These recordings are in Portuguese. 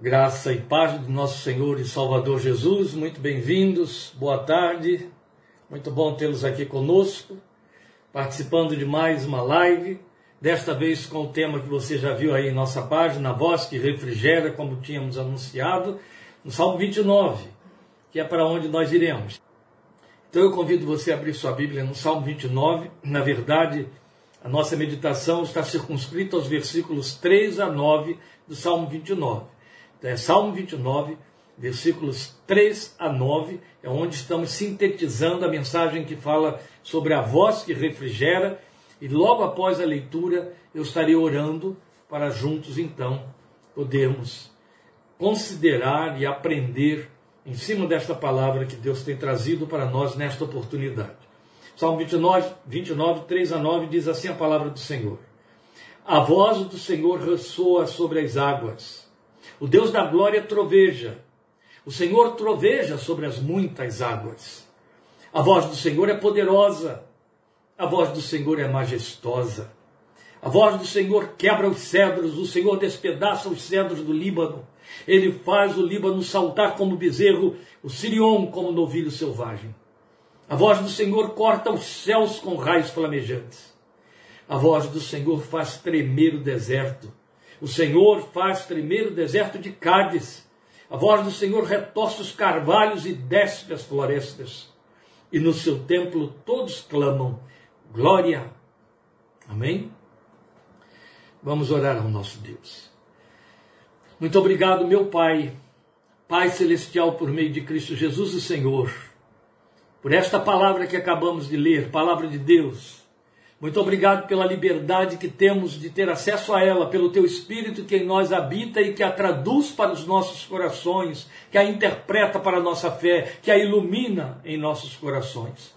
Graça e paz do nosso Senhor e Salvador Jesus, muito bem-vindos, boa tarde, muito bom tê-los aqui conosco, participando de mais uma live, desta vez com o tema que você já viu aí em nossa página, a voz que refrigera, como tínhamos anunciado, no Salmo 29, que é para onde nós iremos. Então eu convido você a abrir sua Bíblia no Salmo 29, na verdade, a nossa meditação está circunscrita aos versículos 3 a 9 do Salmo 29 é Salmo 29, versículos 3 a 9, é onde estamos sintetizando a mensagem que fala sobre a voz que refrigera, e logo após a leitura eu estarei orando para juntos então podermos considerar e aprender em cima desta palavra que Deus tem trazido para nós nesta oportunidade. Salmo 29, 29 3 a 9 diz assim a palavra do Senhor: A voz do Senhor ressoa sobre as águas o Deus da glória troveja. O Senhor troveja sobre as muitas águas. A voz do Senhor é poderosa. A voz do Senhor é majestosa. A voz do Senhor quebra os cedros, o Senhor despedaça os cedros do Líbano. Ele faz o Líbano saltar como bezerro, o Sirion como novilho selvagem. A voz do Senhor corta os céus com raios flamejantes. A voz do Senhor faz tremer o deserto. O Senhor faz tremer o deserto de Cádiz. A voz do Senhor retorce os carvalhos e desce as florestas. E no seu templo todos clamam: Glória. Amém? Vamos orar ao nosso Deus. Muito obrigado, meu Pai, Pai Celestial, por meio de Cristo Jesus, o Senhor, por esta palavra que acabamos de ler, palavra de Deus muito obrigado pela liberdade que temos de ter acesso a ela, pelo teu Espírito que em nós habita e que a traduz para os nossos corações, que a interpreta para a nossa fé, que a ilumina em nossos corações.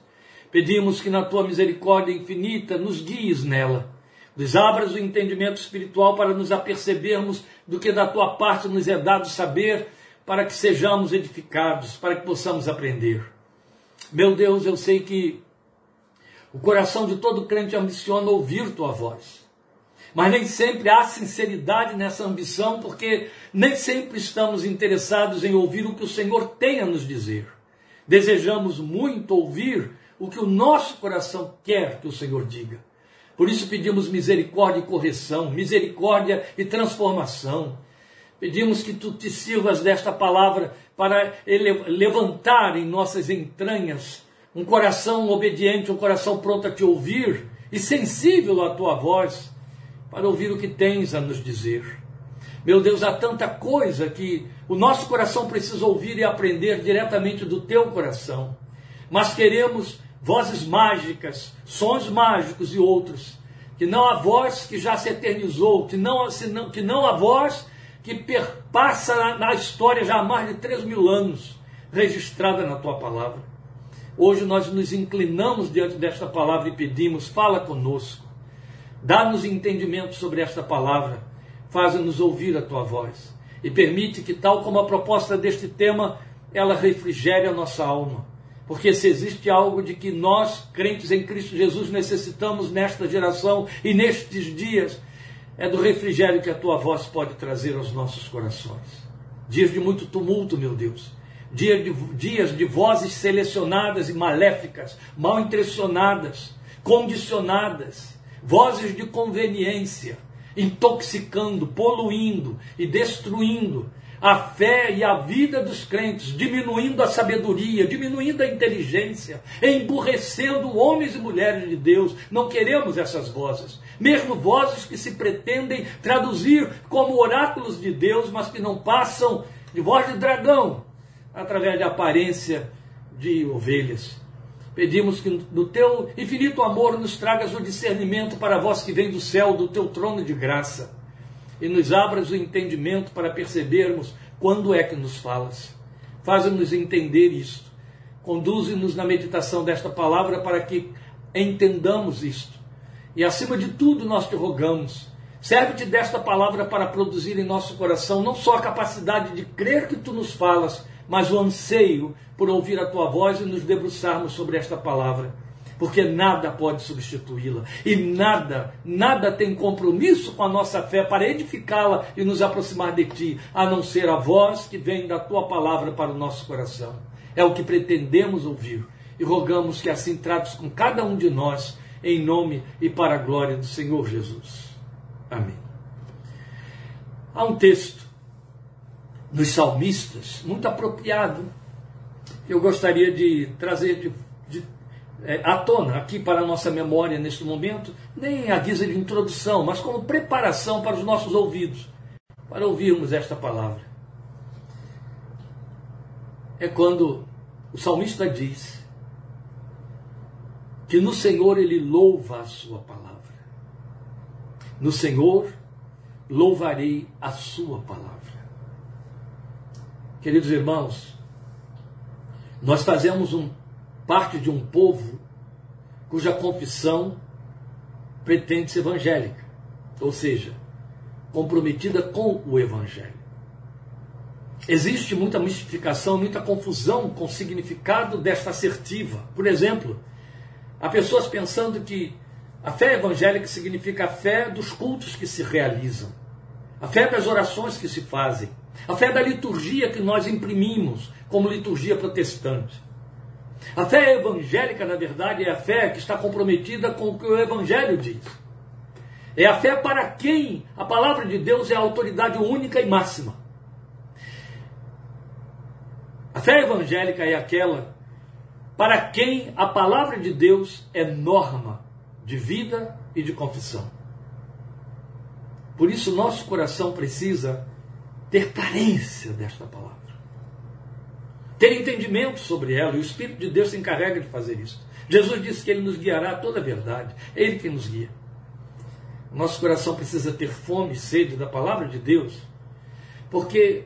Pedimos que na tua misericórdia infinita nos guies nela, nos abras o entendimento espiritual para nos apercebermos do que da tua parte nos é dado saber, para que sejamos edificados, para que possamos aprender. Meu Deus, eu sei que o coração de todo crente ambiciona ouvir tua voz. Mas nem sempre há sinceridade nessa ambição, porque nem sempre estamos interessados em ouvir o que o Senhor tem a nos dizer. Desejamos muito ouvir o que o nosso coração quer que o Senhor diga. Por isso pedimos misericórdia e correção, misericórdia e transformação. Pedimos que tu te sirvas desta palavra para levantar em nossas entranhas um coração obediente, um coração pronto a te ouvir e sensível à tua voz, para ouvir o que tens a nos dizer. Meu Deus, há tanta coisa que o nosso coração precisa ouvir e aprender diretamente do teu coração, mas queremos vozes mágicas, sons mágicos e outros, que não a voz que já se eternizou, que não, que não a voz que perpassa na história já há mais de três mil anos, registrada na tua palavra. Hoje nós nos inclinamos diante desta palavra e pedimos: fala conosco, dá-nos entendimento sobre esta palavra, faz-nos ouvir a tua voz e permite que, tal como a proposta deste tema, ela refrigere a nossa alma. Porque se existe algo de que nós, crentes em Cristo Jesus, necessitamos nesta geração e nestes dias, é do refrigério que a tua voz pode trazer aos nossos corações. Dias de muito tumulto, meu Deus dia de, dias de vozes selecionadas e maléficas, mal intencionadas, condicionadas, vozes de conveniência, intoxicando, poluindo e destruindo a fé e a vida dos crentes, diminuindo a sabedoria, diminuindo a inteligência, emburrecendo homens e mulheres de Deus. Não queremos essas vozes, mesmo vozes que se pretendem traduzir como oráculos de Deus, mas que não passam de voz de dragão, através da aparência de ovelhas. Pedimos que do teu infinito amor nos tragas o discernimento para voz que vem do céu, do teu trono de graça, e nos abras o entendimento para percebermos quando é que nos falas. Faz-nos entender isto. Conduze-nos na meditação desta palavra para que entendamos isto. E acima de tudo, nós te rogamos, serve-te desta palavra para produzir em nosso coração não só a capacidade de crer que tu nos falas, mas o anseio por ouvir a tua voz e nos debruçarmos sobre esta palavra. porque nada pode substituí-la e nada, nada tem compromisso com a nossa fé para edificá-la e nos aproximar de ti, a não ser a voz que vem da tua palavra para o nosso coração. É o que pretendemos ouvir e rogamos que assim trates com cada um de nós, em nome e para a glória do Senhor Jesus. Amém. Há um texto nos salmistas muito apropriado eu gostaria de trazer de é, à tona aqui para a nossa memória neste momento, nem a guisa de introdução, mas como preparação para os nossos ouvidos, para ouvirmos esta palavra. É quando o salmista diz que no Senhor ele louva a sua palavra. No Senhor louvarei a sua palavra. Queridos irmãos, nós fazemos um parte de um povo cuja confissão pretende ser evangélica, ou seja, comprometida com o evangelho. Existe muita mistificação, muita confusão com o significado desta assertiva. Por exemplo, há pessoas pensando que a fé evangélica significa a fé dos cultos que se realizam, a fé das orações que se fazem, a fé da liturgia que nós imprimimos como liturgia protestante. A fé evangélica, na verdade, é a fé que está comprometida com o que o Evangelho diz. É a fé para quem a palavra de Deus é a autoridade única e máxima. A fé evangélica é aquela para quem a palavra de Deus é norma de vida e de confissão. Por isso, nosso coração precisa ter carência desta palavra ter entendimento sobre ela, e o Espírito de Deus se encarrega de fazer isso. Jesus disse que ele nos guiará a toda a verdade, é ele quem nos guia. Nosso coração precisa ter fome e sede da palavra de Deus, porque,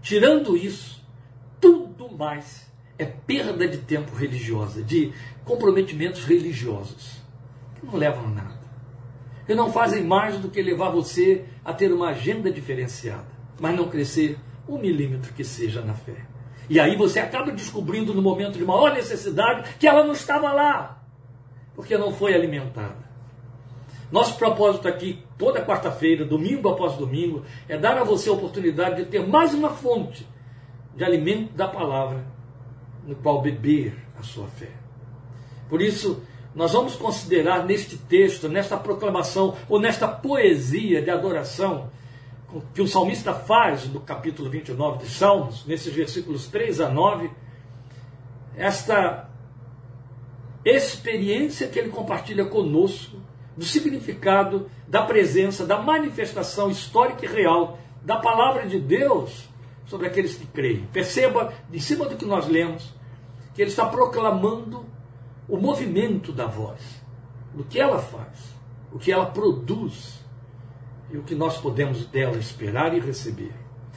tirando isso, tudo mais é perda de tempo religiosa, de comprometimentos religiosos, que não levam a nada, que não fazem mais do que levar você a ter uma agenda diferenciada, mas não crescer um milímetro que seja na fé. E aí você acaba descobrindo no momento de maior necessidade que ela não estava lá, porque não foi alimentada. Nosso propósito aqui, toda quarta-feira, domingo após domingo, é dar a você a oportunidade de ter mais uma fonte de alimento da palavra, no qual beber a sua fé. Por isso, nós vamos considerar neste texto, nesta proclamação ou nesta poesia de adoração, que o salmista faz no capítulo 29 de Salmos, nesses versículos 3 a 9, esta experiência que ele compartilha conosco do significado da presença, da manifestação histórica e real da palavra de Deus sobre aqueles que creem. Perceba, em cima do que nós lemos, que ele está proclamando o movimento da voz, o que ela faz, o que ela produz e o que nós podemos dela esperar e receber.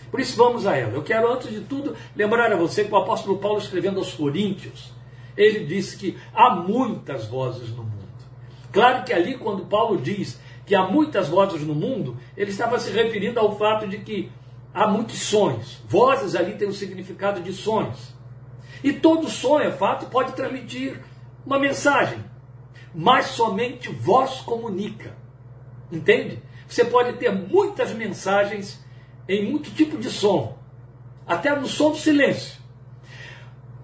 Por isso vamos a ela. Eu quero, antes de tudo, lembrar a você que o apóstolo Paulo, escrevendo aos Coríntios, ele disse que há muitas vozes no mundo. Claro que ali, quando Paulo diz que há muitas vozes no mundo, ele estava se referindo ao fato de que há muitos sonhos. Vozes ali têm o significado de sonhos. E todo sonho, é fato, pode transmitir uma mensagem. Mas somente voz comunica. Entende? Você pode ter muitas mensagens em muito tipo de som, até no som do silêncio,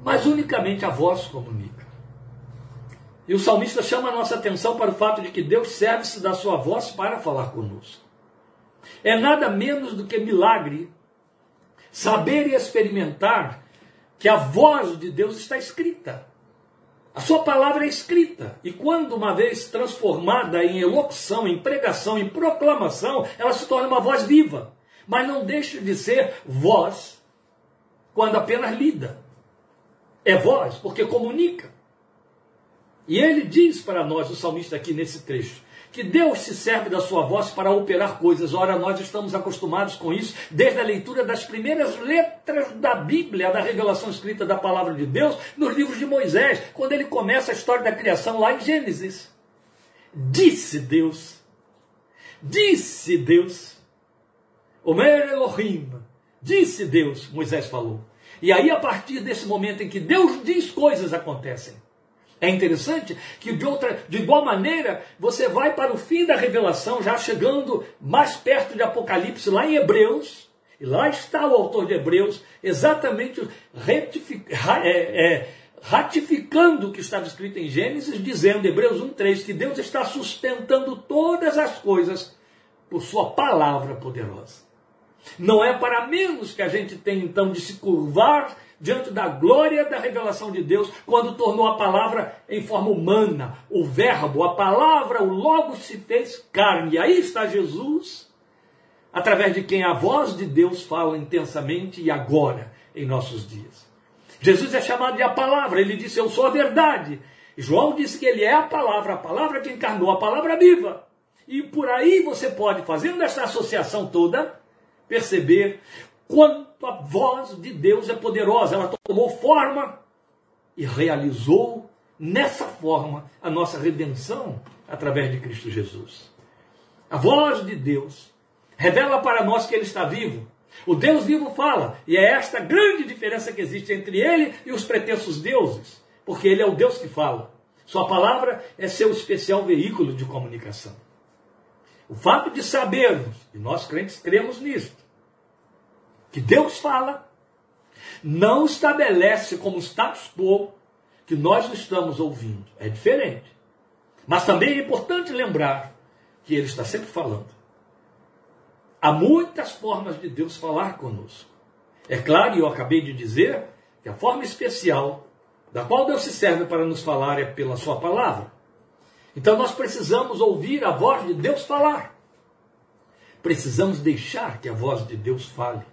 mas unicamente a voz comunica. E o salmista chama a nossa atenção para o fato de que Deus serve-se da sua voz para falar conosco. É nada menos do que milagre saber e experimentar que a voz de Deus está escrita. A sua palavra é escrita. E quando uma vez transformada em elocução, em pregação, em proclamação, ela se torna uma voz viva. Mas não deixa de ser voz quando apenas lida. É voz porque comunica. E ele diz para nós, o salmista aqui nesse trecho, que Deus se serve da sua voz para operar coisas. Ora, nós estamos acostumados com isso desde a leitura das primeiras letras da Bíblia, da revelação escrita da palavra de Deus, nos livros de Moisés, quando ele começa a história da criação lá em Gênesis. Disse Deus, disse Deus, Omer Elohim, disse Deus, Moisés falou. E aí, a partir desse momento em que Deus diz, coisas acontecem. É interessante que de outra, de igual maneira, você vai para o fim da revelação, já chegando mais perto de Apocalipse, lá em Hebreus, e lá está o autor de Hebreus, exatamente é, é, ratificando o que estava escrito em Gênesis, dizendo, Hebreus 1,3, que Deus está sustentando todas as coisas por sua palavra poderosa. Não é para menos que a gente tem então de se curvar diante da glória da revelação de Deus, quando tornou a palavra em forma humana, o Verbo, a palavra, o Logo se fez carne. E aí está Jesus, através de quem a voz de Deus fala intensamente e agora em nossos dias. Jesus é chamado de a palavra, ele disse: Eu sou a verdade. João disse que ele é a palavra, a palavra que encarnou, a palavra viva. E por aí você pode, fazendo essa associação toda, perceber quanto a voz de Deus é poderosa. Ela tomou forma e realizou nessa forma a nossa redenção através de Cristo Jesus. A voz de Deus revela para nós que Ele está vivo. O Deus vivo fala, e é esta grande diferença que existe entre Ele e os pretensos deuses, porque Ele é o Deus que fala. Sua palavra é seu especial veículo de comunicação. O fato de sabermos, e nós crentes cremos nisto, que Deus fala, não estabelece como status quo que nós estamos ouvindo. É diferente. Mas também é importante lembrar que Ele está sempre falando. Há muitas formas de Deus falar conosco. É claro, e eu acabei de dizer, que a forma especial da qual Deus se serve para nos falar é pela Sua palavra. Então nós precisamos ouvir a voz de Deus falar. Precisamos deixar que a voz de Deus fale.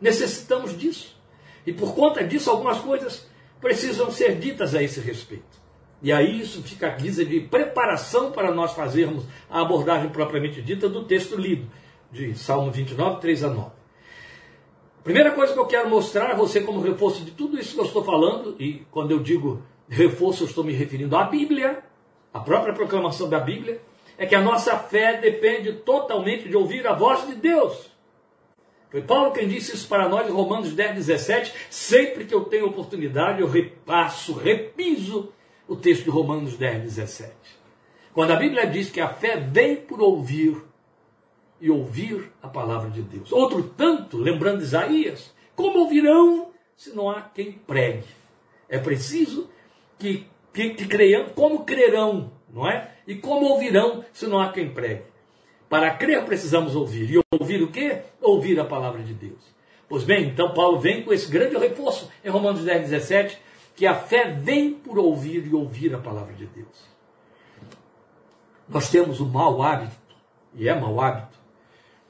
Necessitamos disso. E por conta disso, algumas coisas precisam ser ditas a esse respeito. E aí isso fica a guisa de preparação para nós fazermos a abordagem propriamente dita do texto lido, de Salmo 29, 3 a 9. Primeira coisa que eu quero mostrar a você como reforço de tudo isso que eu estou falando, e quando eu digo reforço, eu estou me referindo à Bíblia, a própria proclamação da Bíblia, é que a nossa fé depende totalmente de ouvir a voz de Deus. Foi Paulo quem disse isso para nós em Romanos 10, 17. Sempre que eu tenho oportunidade, eu repasso, repiso o texto de Romanos 10, 17. Quando a Bíblia diz que a fé vem por ouvir e ouvir a palavra de Deus. Outro tanto, lembrando Isaías, como ouvirão se não há quem pregue? É preciso que, que, que creiam, como crerão, não é? E como ouvirão se não há quem pregue? Para crer precisamos ouvir. E ouvir o quê? Ouvir a palavra de Deus. Pois bem, então Paulo vem com esse grande reforço em Romanos 10, 17, que a fé vem por ouvir e ouvir a palavra de Deus. Nós temos o mau hábito, e é mau hábito,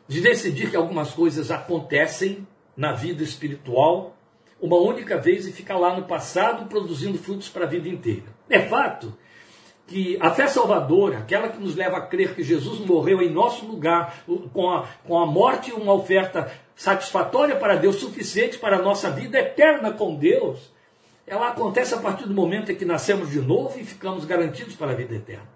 de decidir que algumas coisas acontecem na vida espiritual uma única vez e ficar lá no passado produzindo frutos para a vida inteira. É fato que a fé salvadora, aquela que nos leva a crer que Jesus morreu em nosso lugar, com a, com a morte uma oferta satisfatória para Deus, suficiente para a nossa vida eterna com Deus, ela acontece a partir do momento em que nascemos de novo e ficamos garantidos para a vida eterna.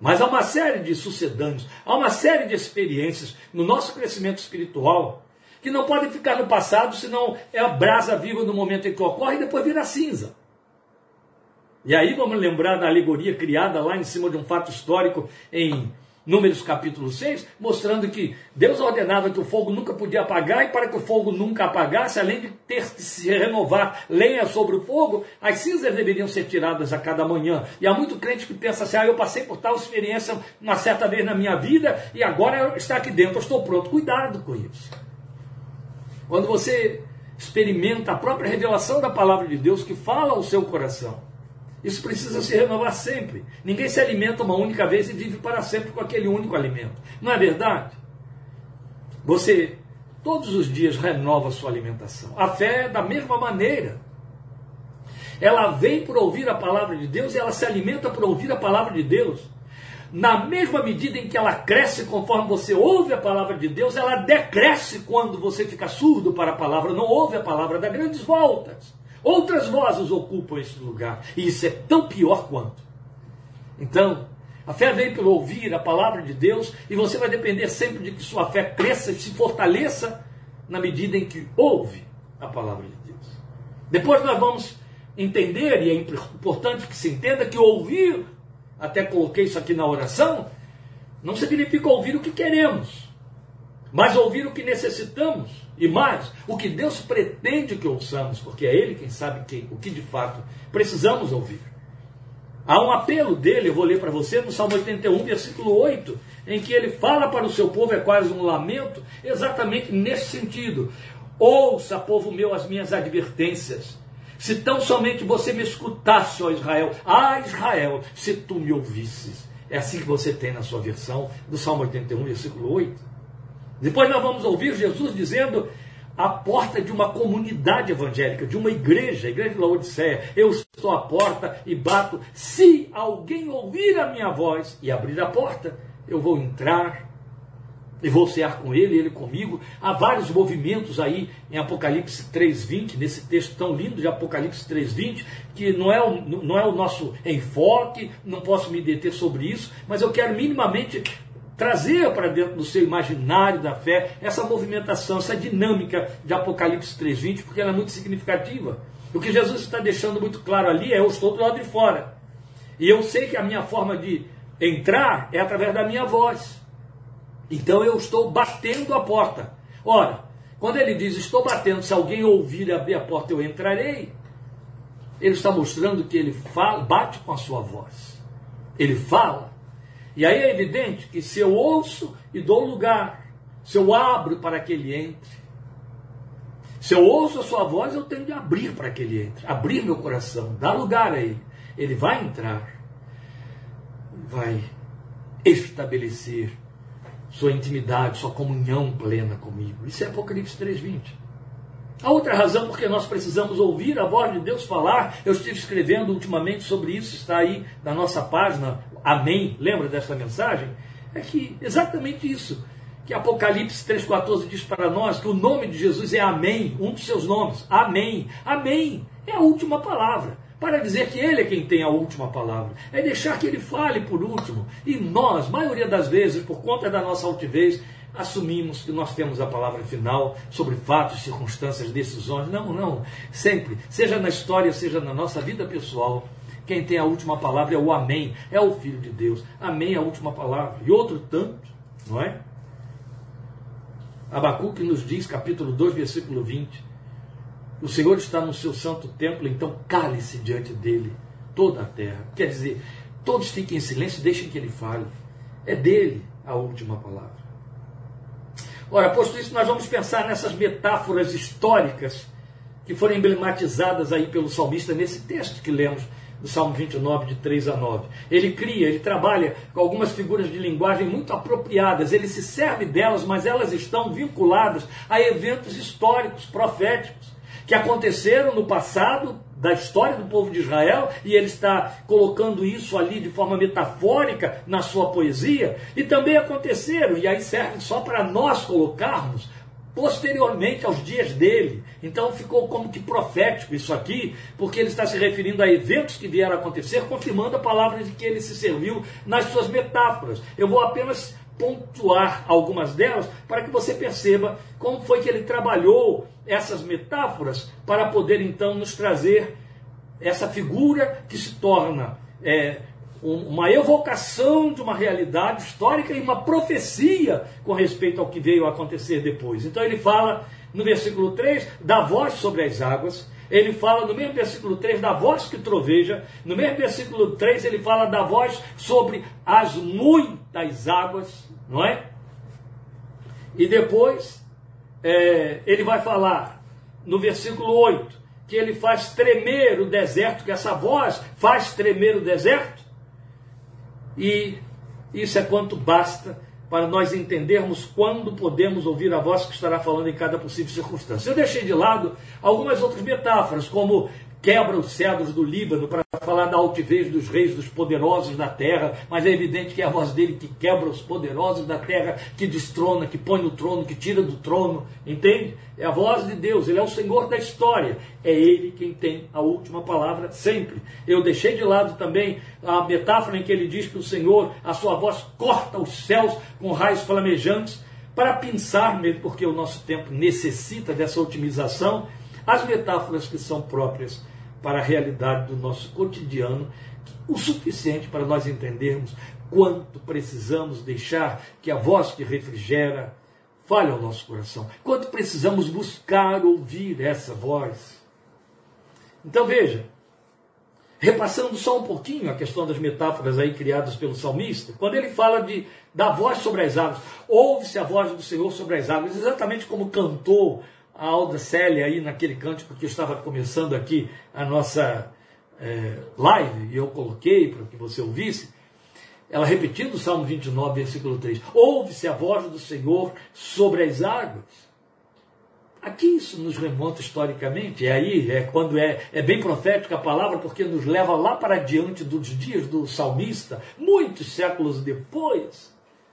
Mas há uma série de sucedâneos, há uma série de experiências no nosso crescimento espiritual que não podem ficar no passado, senão é a brasa viva no momento em que ocorre e depois vira cinza. E aí vamos lembrar da alegoria criada lá em cima de um fato histórico em Números capítulo 6, mostrando que Deus ordenava que o fogo nunca podia apagar, e para que o fogo nunca apagasse, além de ter que se renovar lenha sobre o fogo, as cinzas deveriam ser tiradas a cada manhã. E há muito crente que pensa assim: ah, eu passei por tal experiência uma certa vez na minha vida, e agora está aqui dentro, eu estou pronto. Cuidado com isso. Quando você experimenta a própria revelação da palavra de Deus que fala ao seu coração, isso precisa se renovar sempre. Ninguém se alimenta uma única vez e vive para sempre com aquele único alimento. Não é verdade? Você todos os dias renova sua alimentação. A fé é da mesma maneira. Ela vem por ouvir a palavra de Deus e ela se alimenta por ouvir a palavra de Deus. Na mesma medida em que ela cresce conforme você ouve a palavra de Deus, ela decresce quando você fica surdo para a palavra, não ouve a palavra, dá grandes voltas. Outras vozes ocupam esse lugar. E isso é tão pior quanto. Então, a fé vem pelo ouvir a palavra de Deus e você vai depender sempre de que sua fé cresça e se fortaleça na medida em que ouve a palavra de Deus. Depois nós vamos entender, e é importante que se entenda, que ouvir, até coloquei isso aqui na oração, não significa ouvir o que queremos, mas ouvir o que necessitamos. E mais, o que Deus pretende que ouçamos, porque é Ele quem sabe que, o que de fato precisamos ouvir. Há um apelo dele, eu vou ler para você no Salmo 81, versículo 8, em que ele fala para o seu povo, é quase um lamento, exatamente nesse sentido. Ouça, povo meu, as minhas advertências. Se tão somente você me escutasse, ó Israel, ah Israel, se tu me ouvisses. É assim que você tem na sua versão do Salmo 81, versículo 8. Depois nós vamos ouvir Jesus dizendo a porta de uma comunidade evangélica, de uma igreja, a igreja de Laodiceia. Eu estou à porta e bato. Se alguém ouvir a minha voz e abrir a porta, eu vou entrar e vou cear com ele, ele comigo. Há vários movimentos aí em Apocalipse 3:20, nesse texto tão lindo de Apocalipse 3:20, que não é, o, não é o nosso enfoque, não posso me deter sobre isso, mas eu quero minimamente trazer para dentro do seu imaginário da fé essa movimentação, essa dinâmica de Apocalipse 3:20, porque ela é muito significativa. O que Jesus está deixando muito claro ali é: eu estou do lado de fora. E eu sei que a minha forma de entrar é através da minha voz. Então eu estou batendo a porta. Ora, quando ele diz estou batendo, se alguém ouvir e abrir a porta, eu entrarei. Ele está mostrando que ele fala, bate com a sua voz. Ele fala. E aí é evidente que se eu ouço e dou lugar, se eu abro para que ele entre, se eu ouço a sua voz, eu tenho de abrir para que ele entre, abrir meu coração, dar lugar a ele. Ele vai entrar, vai estabelecer sua intimidade, sua comunhão plena comigo. Isso é Apocalipse 3:20. A outra razão porque nós precisamos ouvir a voz de Deus falar, eu estive escrevendo ultimamente sobre isso, está aí na nossa página, Amém, lembra dessa mensagem? É que exatamente isso, que Apocalipse 3,14 diz para nós que o nome de Jesus é Amém, um dos seus nomes, Amém. Amém é a última palavra, para dizer que Ele é quem tem a última palavra, é deixar que Ele fale por último, e nós, maioria das vezes, por conta da nossa altivez, assumimos que nós temos a palavra final sobre fatos, circunstâncias, decisões. Não, não. Sempre, seja na história, seja na nossa vida pessoal, quem tem a última palavra é o Amém, é o Filho de Deus. Amém é a última palavra. E outro tanto, não é? Abacuque nos diz, capítulo 2, versículo 20: O Senhor está no seu santo templo, então cale-se diante dele toda a terra. Quer dizer, todos fiquem em silêncio, deixem que ele fale. É dele a última palavra. Ora, posto isso, nós vamos pensar nessas metáforas históricas que foram emblematizadas aí pelo salmista nesse texto que lemos do Salmo 29, de 3 a 9. Ele cria, ele trabalha com algumas figuras de linguagem muito apropriadas, ele se serve delas, mas elas estão vinculadas a eventos históricos, proféticos, que aconteceram no passado da história do povo de Israel, e ele está colocando isso ali de forma metafórica na sua poesia, e também aconteceram, e aí serve só para nós colocarmos posteriormente aos dias dele. Então ficou como que profético isso aqui, porque ele está se referindo a eventos que vieram a acontecer, confirmando a palavra de que ele se serviu nas suas metáforas. Eu vou apenas pontuar algumas delas para que você perceba como foi que ele trabalhou essas metáforas para poder então nos trazer essa figura que se torna é, uma evocação de uma realidade histórica e uma profecia com respeito ao que veio a acontecer depois. Então ele fala no versículo 3 da voz sobre as águas, ele fala no mesmo versículo 3 da voz que troveja, no mesmo versículo 3 ele fala da voz sobre as muitas águas, não é? E depois é, ele vai falar no versículo 8 que ele faz tremer o deserto, que essa voz faz tremer o deserto. E isso é quanto basta para nós entendermos quando podemos ouvir a voz que estará falando em cada possível circunstância. Eu deixei de lado algumas outras metáforas, como quebra os cedros do Líbano para falar da altivez dos reis, dos poderosos da terra, mas é evidente que é a voz dele que quebra os poderosos da terra, que destrona, que põe no trono, que tira do trono, entende? É a voz de Deus, ele é o Senhor da história, é ele quem tem a última palavra sempre. Eu deixei de lado também a metáfora em que ele diz que o Senhor, a sua voz corta os céus com raios flamejantes, para pensar, mesmo porque o nosso tempo necessita dessa otimização, as metáforas que são próprias para a realidade do nosso cotidiano, o suficiente para nós entendermos quanto precisamos deixar que a voz que refrigera fale ao nosso coração, quanto precisamos buscar ouvir essa voz. Então veja, repassando só um pouquinho a questão das metáforas aí criadas pelo salmista, quando ele fala de da voz sobre as águas, ouve-se a voz do Senhor sobre as águas, exatamente como cantou a Alda Célia aí naquele cântico que estava começando aqui a nossa é, live, e eu coloquei para que você ouvisse, ela repetindo o Salmo 29, versículo 3, ouve-se a voz do Senhor sobre as águas. Aqui isso nos remonta historicamente, e aí é quando é, é bem profética a palavra, porque nos leva lá para diante dos dias do salmista, muitos séculos depois.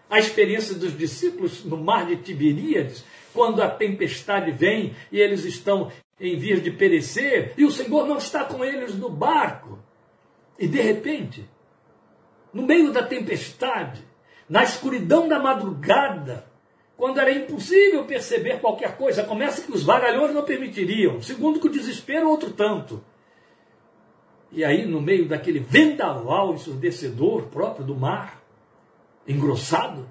A experiência dos discípulos no mar de Tiberíades, quando a tempestade vem e eles estão em vias de perecer, e o Senhor não está com eles no barco. E de repente, no meio da tempestade, na escuridão da madrugada, quando era impossível perceber qualquer coisa. Começa que os vagalhões não permitiriam. Segundo, que o desespero, outro tanto. E aí, no meio daquele vendaval ensurdecedor próprio do mar, engrossado,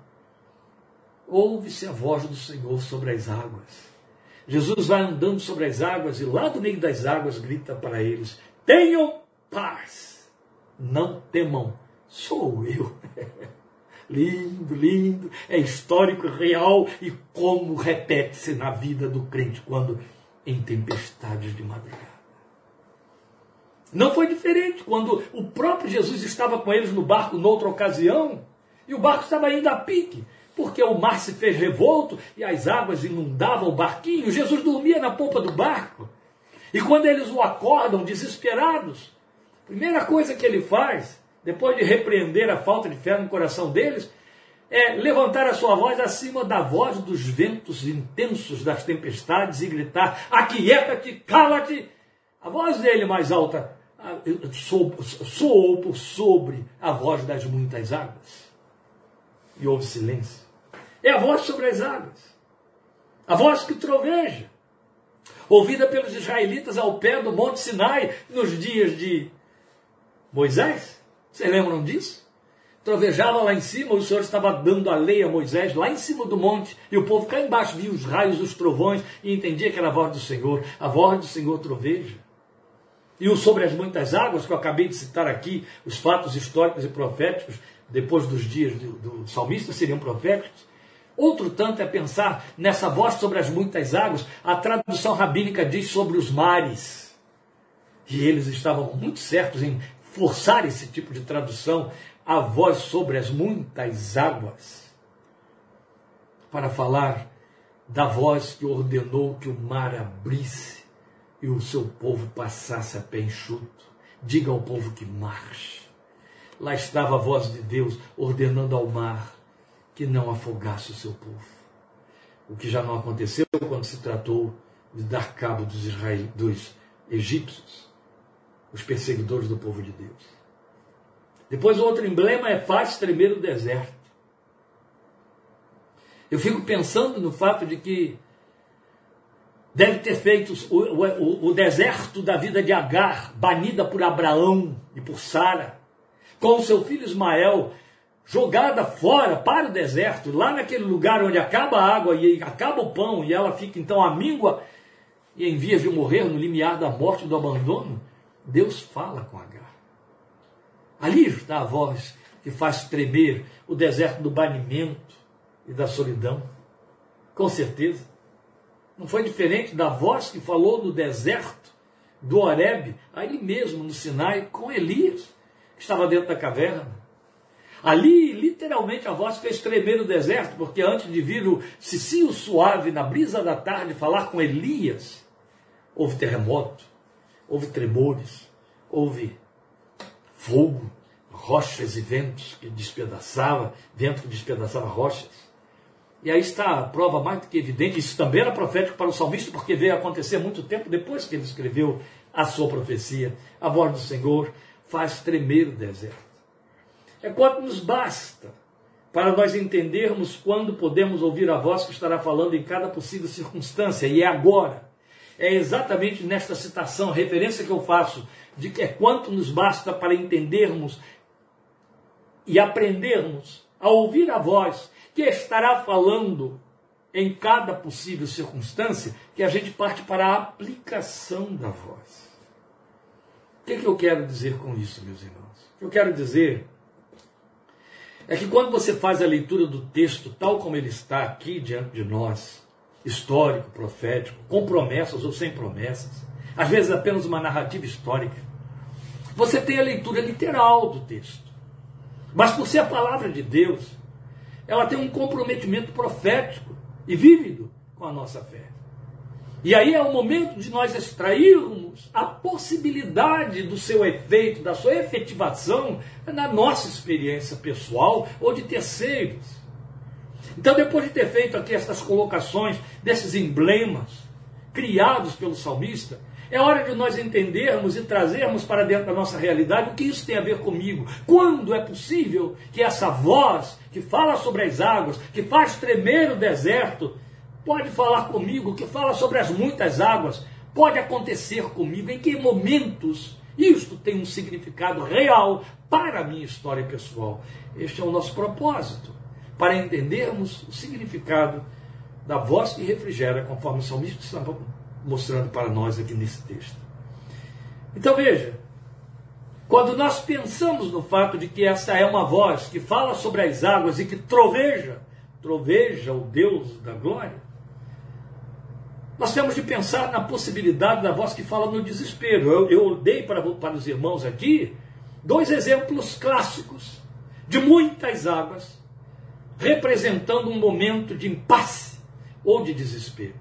ouve-se a voz do Senhor sobre as águas. Jesus vai andando sobre as águas e lá do meio das águas grita para eles: Tenham paz, não temam, sou eu. lindo, lindo, é histórico, real e como repete-se na vida do crente quando em tempestades de madrugada. Não foi diferente quando o próprio Jesus estava com eles no barco noutra ocasião e o barco estava indo a pique, porque o mar se fez revolto e as águas inundavam o barquinho. Jesus dormia na polpa do barco. E quando eles o acordam desesperados, a primeira coisa que ele faz depois de repreender a falta de fé no coração deles, é levantar a sua voz acima da voz dos ventos intensos das tempestades e gritar: Aquieta-te, cala-te! A voz dele mais alta ah, soou por sobre a voz das muitas águas. E houve silêncio. É a voz sobre as águas. A voz que troveja. Ouvida pelos israelitas ao pé do Monte Sinai nos dias de Moisés. Vocês lembram disso? Trovejava lá em cima, o Senhor estava dando a lei a Moisés lá em cima do monte, e o povo cá embaixo via os raios, os trovões, e entendia que era a voz do Senhor. A voz do Senhor troveja. E o sobre as muitas águas, que eu acabei de citar aqui, os fatos históricos e proféticos, depois dos dias do, do salmista, seriam proféticos. Outro tanto é pensar nessa voz sobre as muitas águas, a tradução rabínica diz sobre os mares. E eles estavam muito certos em forçar esse tipo de tradução, a voz sobre as muitas águas, para falar da voz que ordenou que o mar abrisse e o seu povo passasse a pé enxuto. Diga ao povo que marche. Lá estava a voz de Deus ordenando ao mar que não afogasse o seu povo. O que já não aconteceu quando se tratou de dar cabo dos, israel, dos egípcios os perseguidores do povo de Deus. Depois, outro emblema é faz tremer o deserto. Eu fico pensando no fato de que deve ter feito o, o, o deserto da vida de Agar, banida por Abraão e por Sara, com seu filho Ismael, jogada fora para o deserto, lá naquele lugar onde acaba a água e acaba o pão, e ela fica então amíngua e em vias de morrer no limiar da morte e do abandono. Deus fala com Agar. Ali está a voz que faz tremer o deserto do banimento e da solidão. Com certeza. Não foi diferente da voz que falou no deserto do Horeb, ali mesmo no Sinai, com Elias, que estava dentro da caverna. Ali, literalmente, a voz fez tremer o deserto, porque antes de vir o cicio suave na brisa da tarde falar com Elias, houve terremoto, houve tremores, houve fogo, rochas e ventos que despedaçava, vento que despedaçava rochas. E aí está a prova mais do que evidente, isso também era profético para o salmista, porque veio acontecer muito tempo depois que ele escreveu a sua profecia. A voz do Senhor faz tremer o deserto. É quanto nos basta para nós entendermos quando podemos ouvir a voz que estará falando em cada possível circunstância, e é agora. é exatamente nesta citação, referência que eu faço, de que é quanto nos basta para entendermos e aprendermos a ouvir a voz que estará falando em cada possível circunstância, que a gente parte para a aplicação da voz. O que, que eu quero dizer com isso, meus irmãos? O que eu quero dizer é que quando você faz a leitura do texto tal como ele está aqui diante de nós, histórico, profético, com promessas ou sem promessas, às vezes apenas uma narrativa histórica, você tem a leitura literal do texto. Mas por ser a palavra de Deus, ela tem um comprometimento profético e vívido com a nossa fé. E aí é o momento de nós extrairmos a possibilidade do seu efeito, da sua efetivação na nossa experiência pessoal ou de terceiros. Então, depois de ter feito aqui essas colocações desses emblemas criados pelo salmista, é hora de nós entendermos e trazermos para dentro da nossa realidade o que isso tem a ver comigo. Quando é possível que essa voz que fala sobre as águas, que faz tremer o deserto, pode falar comigo, que fala sobre as muitas águas, pode acontecer comigo? Em que momentos isto tem um significado real para a minha história pessoal? Este é o nosso propósito, para entendermos o significado da voz que refrigera, conforme o salmista está mostrando para nós aqui nesse texto. Então veja, quando nós pensamos no fato de que essa é uma voz que fala sobre as águas e que troveja, troveja o Deus da glória, nós temos de pensar na possibilidade da voz que fala no desespero. Eu, eu dei para, para os irmãos aqui dois exemplos clássicos de muitas águas, representando um momento de impasse ou de desespero.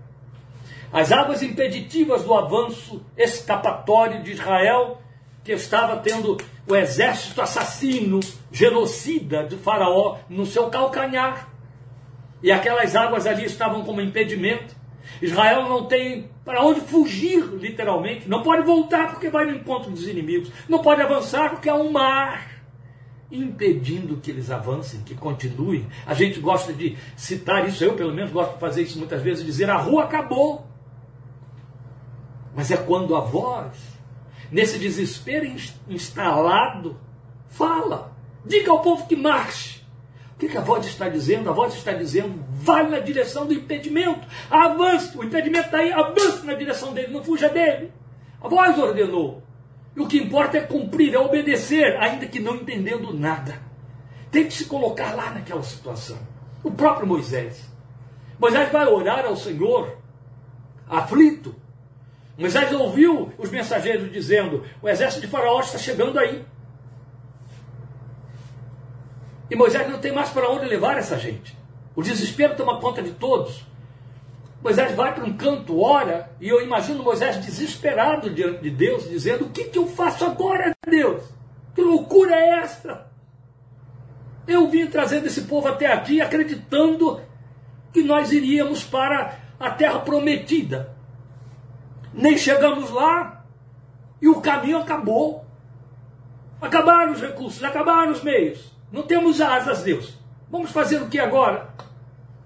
As águas impeditivas do avanço escapatório de Israel, que estava tendo o exército assassino, genocida de Faraó no seu calcanhar. E aquelas águas ali estavam como impedimento Israel não tem para onde fugir, literalmente. Não pode voltar porque vai no encontro dos inimigos. Não pode avançar porque há um mar impedindo que eles avancem, que continuem. A gente gosta de citar isso, eu pelo menos gosto de fazer isso muitas vezes, dizer a rua acabou. Mas é quando a voz, nesse desespero instalado, fala. Diga ao povo que marche. O que, que a voz está dizendo? A voz está dizendo, vai na direção do impedimento, avance, o impedimento está aí, avance na direção dele, não fuja dele. A voz ordenou. E o que importa é cumprir, é obedecer, ainda que não entendendo nada. Tem que se colocar lá naquela situação. O próprio Moisés. Moisés vai orar ao Senhor, aflito. Moisés ouviu os mensageiros dizendo: o exército de Faraó está chegando aí. E Moisés não tem mais para onde levar essa gente. O desespero toma conta de todos. Moisés vai para um canto, ora, e eu imagino Moisés desesperado diante de Deus, dizendo: O que, que eu faço agora, Deus? Que loucura é essa? Eu vim trazendo esse povo até aqui acreditando que nós iríamos para a terra prometida. Nem chegamos lá e o caminho acabou. Acabaram os recursos, acabaram os meios. Não temos asas, Deus. Vamos fazer o que agora?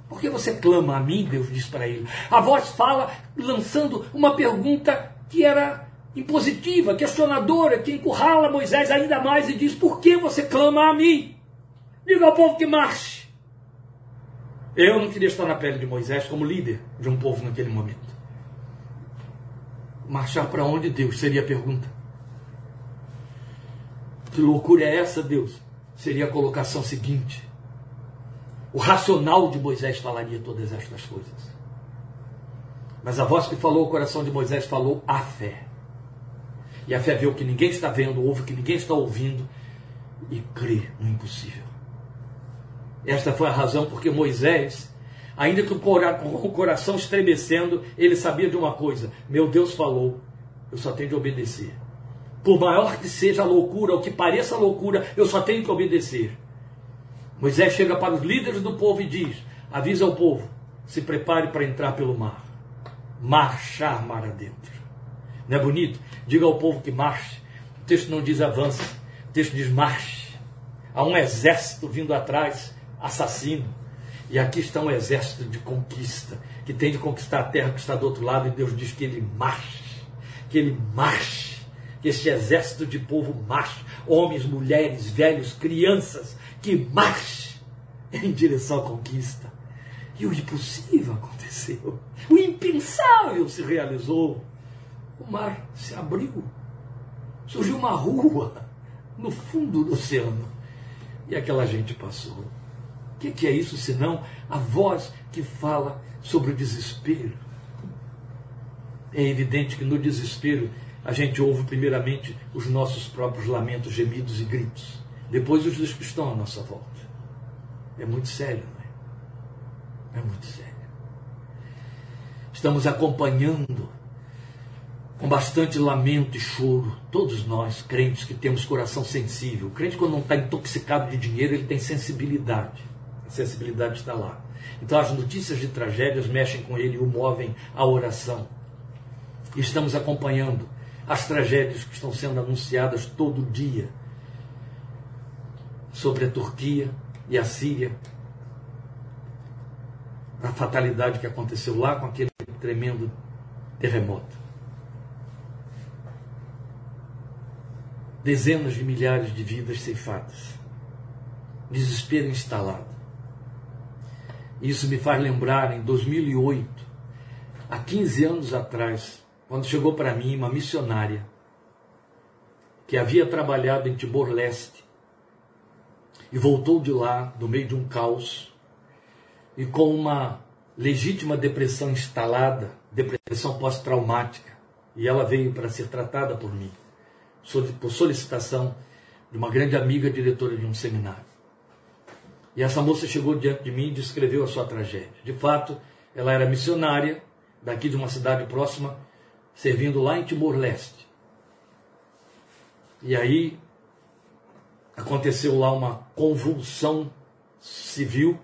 Porque você clama a mim, Deus diz para ele. A voz fala lançando uma pergunta que era impositiva, questionadora, que encurrala Moisés ainda mais e diz: Por que você clama a mim? Diga ao povo que marche. Eu não queria estar na pele de Moisés como líder de um povo naquele momento. Marchar para onde, Deus? Seria a pergunta. Que loucura é essa, Deus? seria a colocação seguinte. O racional de Moisés falaria todas estas coisas. Mas a voz que falou o coração de Moisés falou a fé. E a fé vê o que ninguém está vendo, ouve o que ninguém está ouvindo e crê no impossível. Esta foi a razão porque Moisés, ainda que com o coração estremecendo, ele sabia de uma coisa: meu Deus falou, eu só tenho de obedecer. Por maior que seja a loucura, ou que pareça loucura, eu só tenho que obedecer. Moisés chega para os líderes do povo e diz: avisa ao povo, se prepare para entrar pelo mar. Marchar mar adentro. Não é bonito? Diga ao povo que marche. O texto não diz avance, o texto diz marche. Há um exército vindo atrás, assassino. E aqui está um exército de conquista, que tem de conquistar a terra que está do outro lado, e Deus diz que ele marche, que ele marche, que este exército de povo marche, homens, mulheres, velhos, crianças, que marche em direção à conquista. E o impossível aconteceu, o impensável se realizou. O mar se abriu, surgiu uma rua no fundo do oceano e aquela gente passou. O que, que é isso senão a voz que fala sobre o desespero? É evidente que no desespero a gente ouve primeiramente os nossos próprios lamentos, gemidos e gritos. Depois os dos que estão à nossa volta. É muito sério, não é? É muito sério. Estamos acompanhando com bastante lamento e choro, todos nós, crentes que temos coração sensível. O crente, quando não está intoxicado de dinheiro, ele tem sensibilidade. A sensibilidade está lá. Então, as notícias de tragédias mexem com ele e o movem à oração. Estamos acompanhando as tragédias que estão sendo anunciadas todo dia sobre a Turquia e a Síria. A fatalidade que aconteceu lá com aquele tremendo terremoto. dezenas de milhares de vidas ceifadas, desespero instalado. Isso me faz lembrar em 2008, há 15 anos atrás, quando chegou para mim uma missionária que havia trabalhado em Timor-Leste e voltou de lá, no meio de um caos, e com uma legítima depressão instalada, depressão pós-traumática, e ela veio para ser tratada por mim por solicitação de uma grande amiga diretora de um seminário. E essa moça chegou diante de mim e descreveu a sua tragédia. De fato, ela era missionária daqui de uma cidade próxima, servindo lá em Timor-Leste. E aí aconteceu lá uma convulsão civil.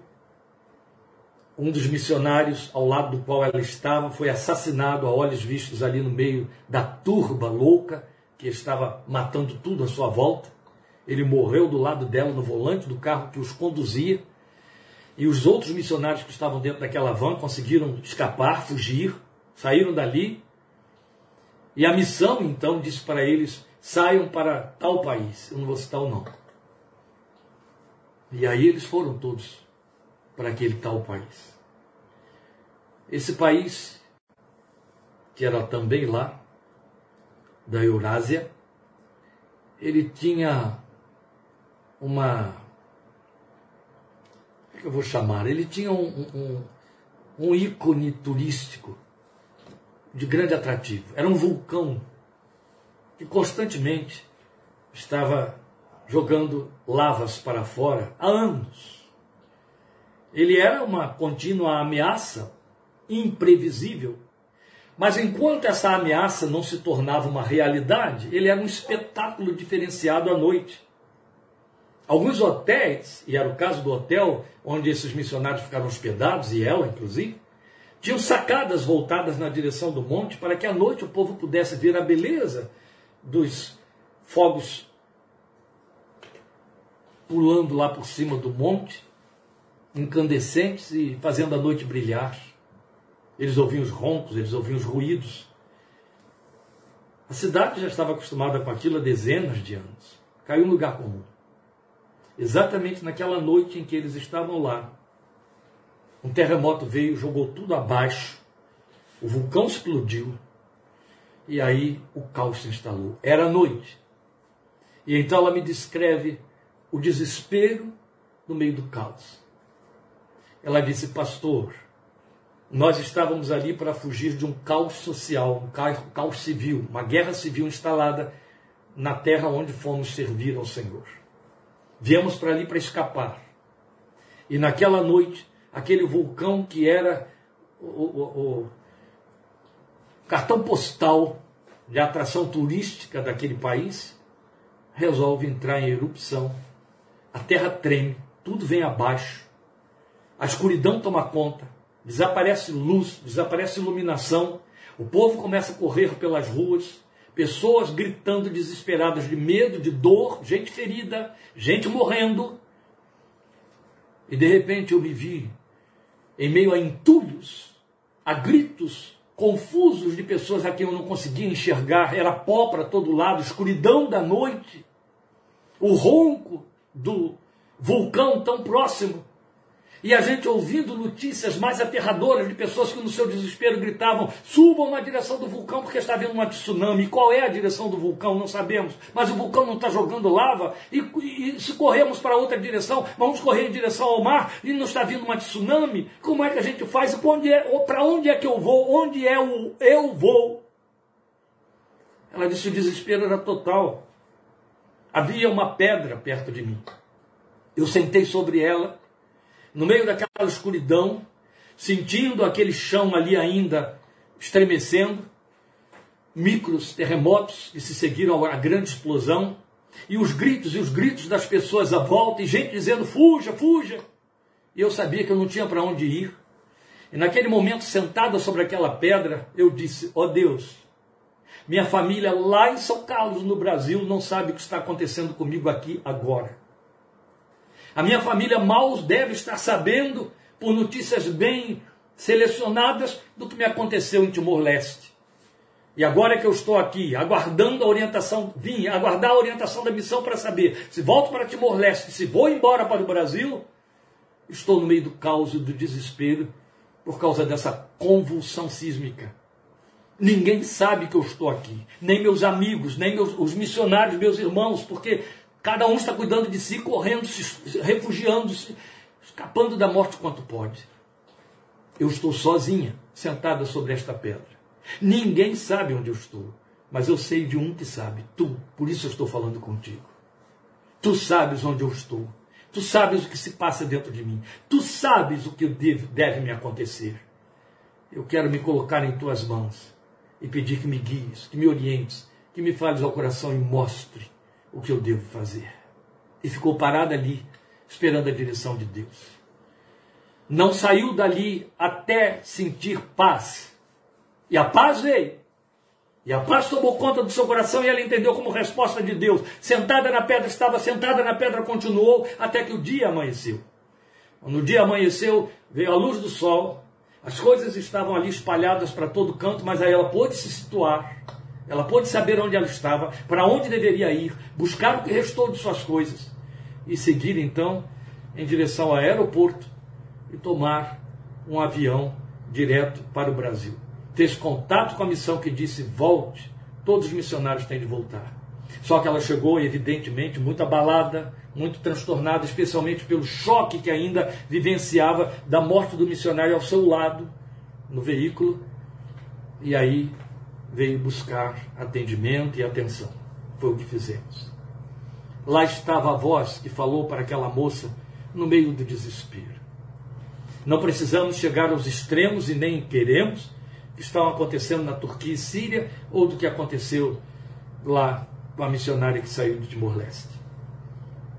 Um dos missionários ao lado do qual ela estava foi assassinado a olhos vistos ali no meio da turba louca que estava matando tudo à sua volta. Ele morreu do lado dela no volante do carro que os conduzia. E os outros missionários que estavam dentro daquela van conseguiram escapar, fugir, saíram dali. E a missão então disse para eles: saiam para tal país. Eu não vou citar o nome. E aí eles foram todos para aquele tal país. Esse país, que era também lá, da Eurásia, ele tinha uma. Como é que eu vou chamar? Ele tinha um, um, um ícone turístico de grande atrativo. Era um vulcão que constantemente estava jogando lavas para fora há anos. Ele era uma contínua ameaça imprevisível mas enquanto essa ameaça não se tornava uma realidade, ele era um espetáculo diferenciado à noite. Alguns hotéis, e era o caso do hotel onde esses missionários ficaram hospedados, e ela inclusive, tinham sacadas voltadas na direção do monte para que à noite o povo pudesse ver a beleza dos fogos pulando lá por cima do monte, incandescentes e fazendo a noite brilhar. Eles ouviam os roncos, eles ouviam os ruídos. A cidade já estava acostumada com aquilo há dezenas de anos. Caiu no lugar comum. Exatamente naquela noite em que eles estavam lá, um terremoto veio, jogou tudo abaixo, o vulcão explodiu e aí o caos se instalou. Era noite. E então ela me descreve o desespero no meio do caos. Ela disse, pastor, nós estávamos ali para fugir de um caos social, um caos civil, uma guerra civil instalada na terra onde fomos servir ao Senhor. Viemos para ali para escapar. E naquela noite, aquele vulcão que era o, o, o cartão postal de atração turística daquele país, resolve entrar em erupção. A terra treme, tudo vem abaixo, a escuridão toma conta, desaparece luz, desaparece iluminação, o povo começa a correr pelas ruas, pessoas gritando desesperadas de medo, de dor, gente ferida, gente morrendo. E de repente eu me vi em meio a entulhos, a gritos confusos de pessoas a quem eu não conseguia enxergar, era pó para todo lado, escuridão da noite, o ronco do vulcão tão próximo. E a gente ouvindo notícias mais aterradoras de pessoas que no seu desespero gritavam: subam na direção do vulcão porque está vindo uma tsunami. Qual é a direção do vulcão? Não sabemos. Mas o vulcão não está jogando lava. E, e se corremos para outra direção, vamos correr em direção ao mar e não está vindo uma tsunami. Como é que a gente faz? É, para onde é que eu vou? Onde é o eu vou? Ela disse: o desespero era total. Havia uma pedra perto de mim. Eu sentei sobre ela no meio daquela escuridão, sentindo aquele chão ali ainda estremecendo, micros terremotos que se seguiram à grande explosão, e os gritos e os gritos das pessoas à volta, e gente dizendo: fuja, fuja. E eu sabia que eu não tinha para onde ir. E naquele momento, sentada sobre aquela pedra, eu disse: Ó oh Deus, minha família lá em São Carlos, no Brasil, não sabe o que está acontecendo comigo aqui agora. A minha família mal deve estar sabendo, por notícias bem selecionadas, do que me aconteceu em Timor-Leste. E agora que eu estou aqui, aguardando a orientação, vim aguardar a orientação da missão para saber se volto para Timor-Leste, se vou embora para o Brasil, estou no meio do caos e do desespero por causa dessa convulsão sísmica. Ninguém sabe que eu estou aqui, nem meus amigos, nem meus, os missionários, meus irmãos, porque Cada um está cuidando de si, correndo, se refugiando-se, escapando da morte quanto pode. Eu estou sozinha, sentada sobre esta pedra. Ninguém sabe onde eu estou, mas eu sei de um que sabe, tu. Por isso eu estou falando contigo. Tu sabes onde eu estou. Tu sabes o que se passa dentro de mim. Tu sabes o que deve, deve me acontecer. Eu quero me colocar em tuas mãos e pedir que me guies, que me orientes, que me fales ao coração e mostre o que eu devo fazer. E ficou parada ali, esperando a direção de Deus. Não saiu dali até sentir paz. E a paz veio. E a paz tomou conta do seu coração e ela entendeu como resposta de Deus. Sentada na pedra, estava sentada na pedra, continuou até que o dia amanheceu. No dia amanheceu, veio a luz do sol, as coisas estavam ali espalhadas para todo canto, mas aí ela pôde se situar ela pôde saber onde ela estava, para onde deveria ir, buscar o que restou de suas coisas e seguir então em direção ao aeroporto e tomar um avião direto para o Brasil. Fez contato com a missão que disse: volte, todos os missionários têm de voltar. Só que ela chegou, evidentemente, muito abalada, muito transtornada, especialmente pelo choque que ainda vivenciava da morte do missionário ao seu lado, no veículo. E aí veio buscar atendimento e atenção. Foi o que fizemos. Lá estava a voz que falou para aquela moça no meio do desespero. Não precisamos chegar aos extremos e nem queremos que estão acontecendo na Turquia e Síria ou do que aconteceu lá com a missionária que saiu de Timor-Leste.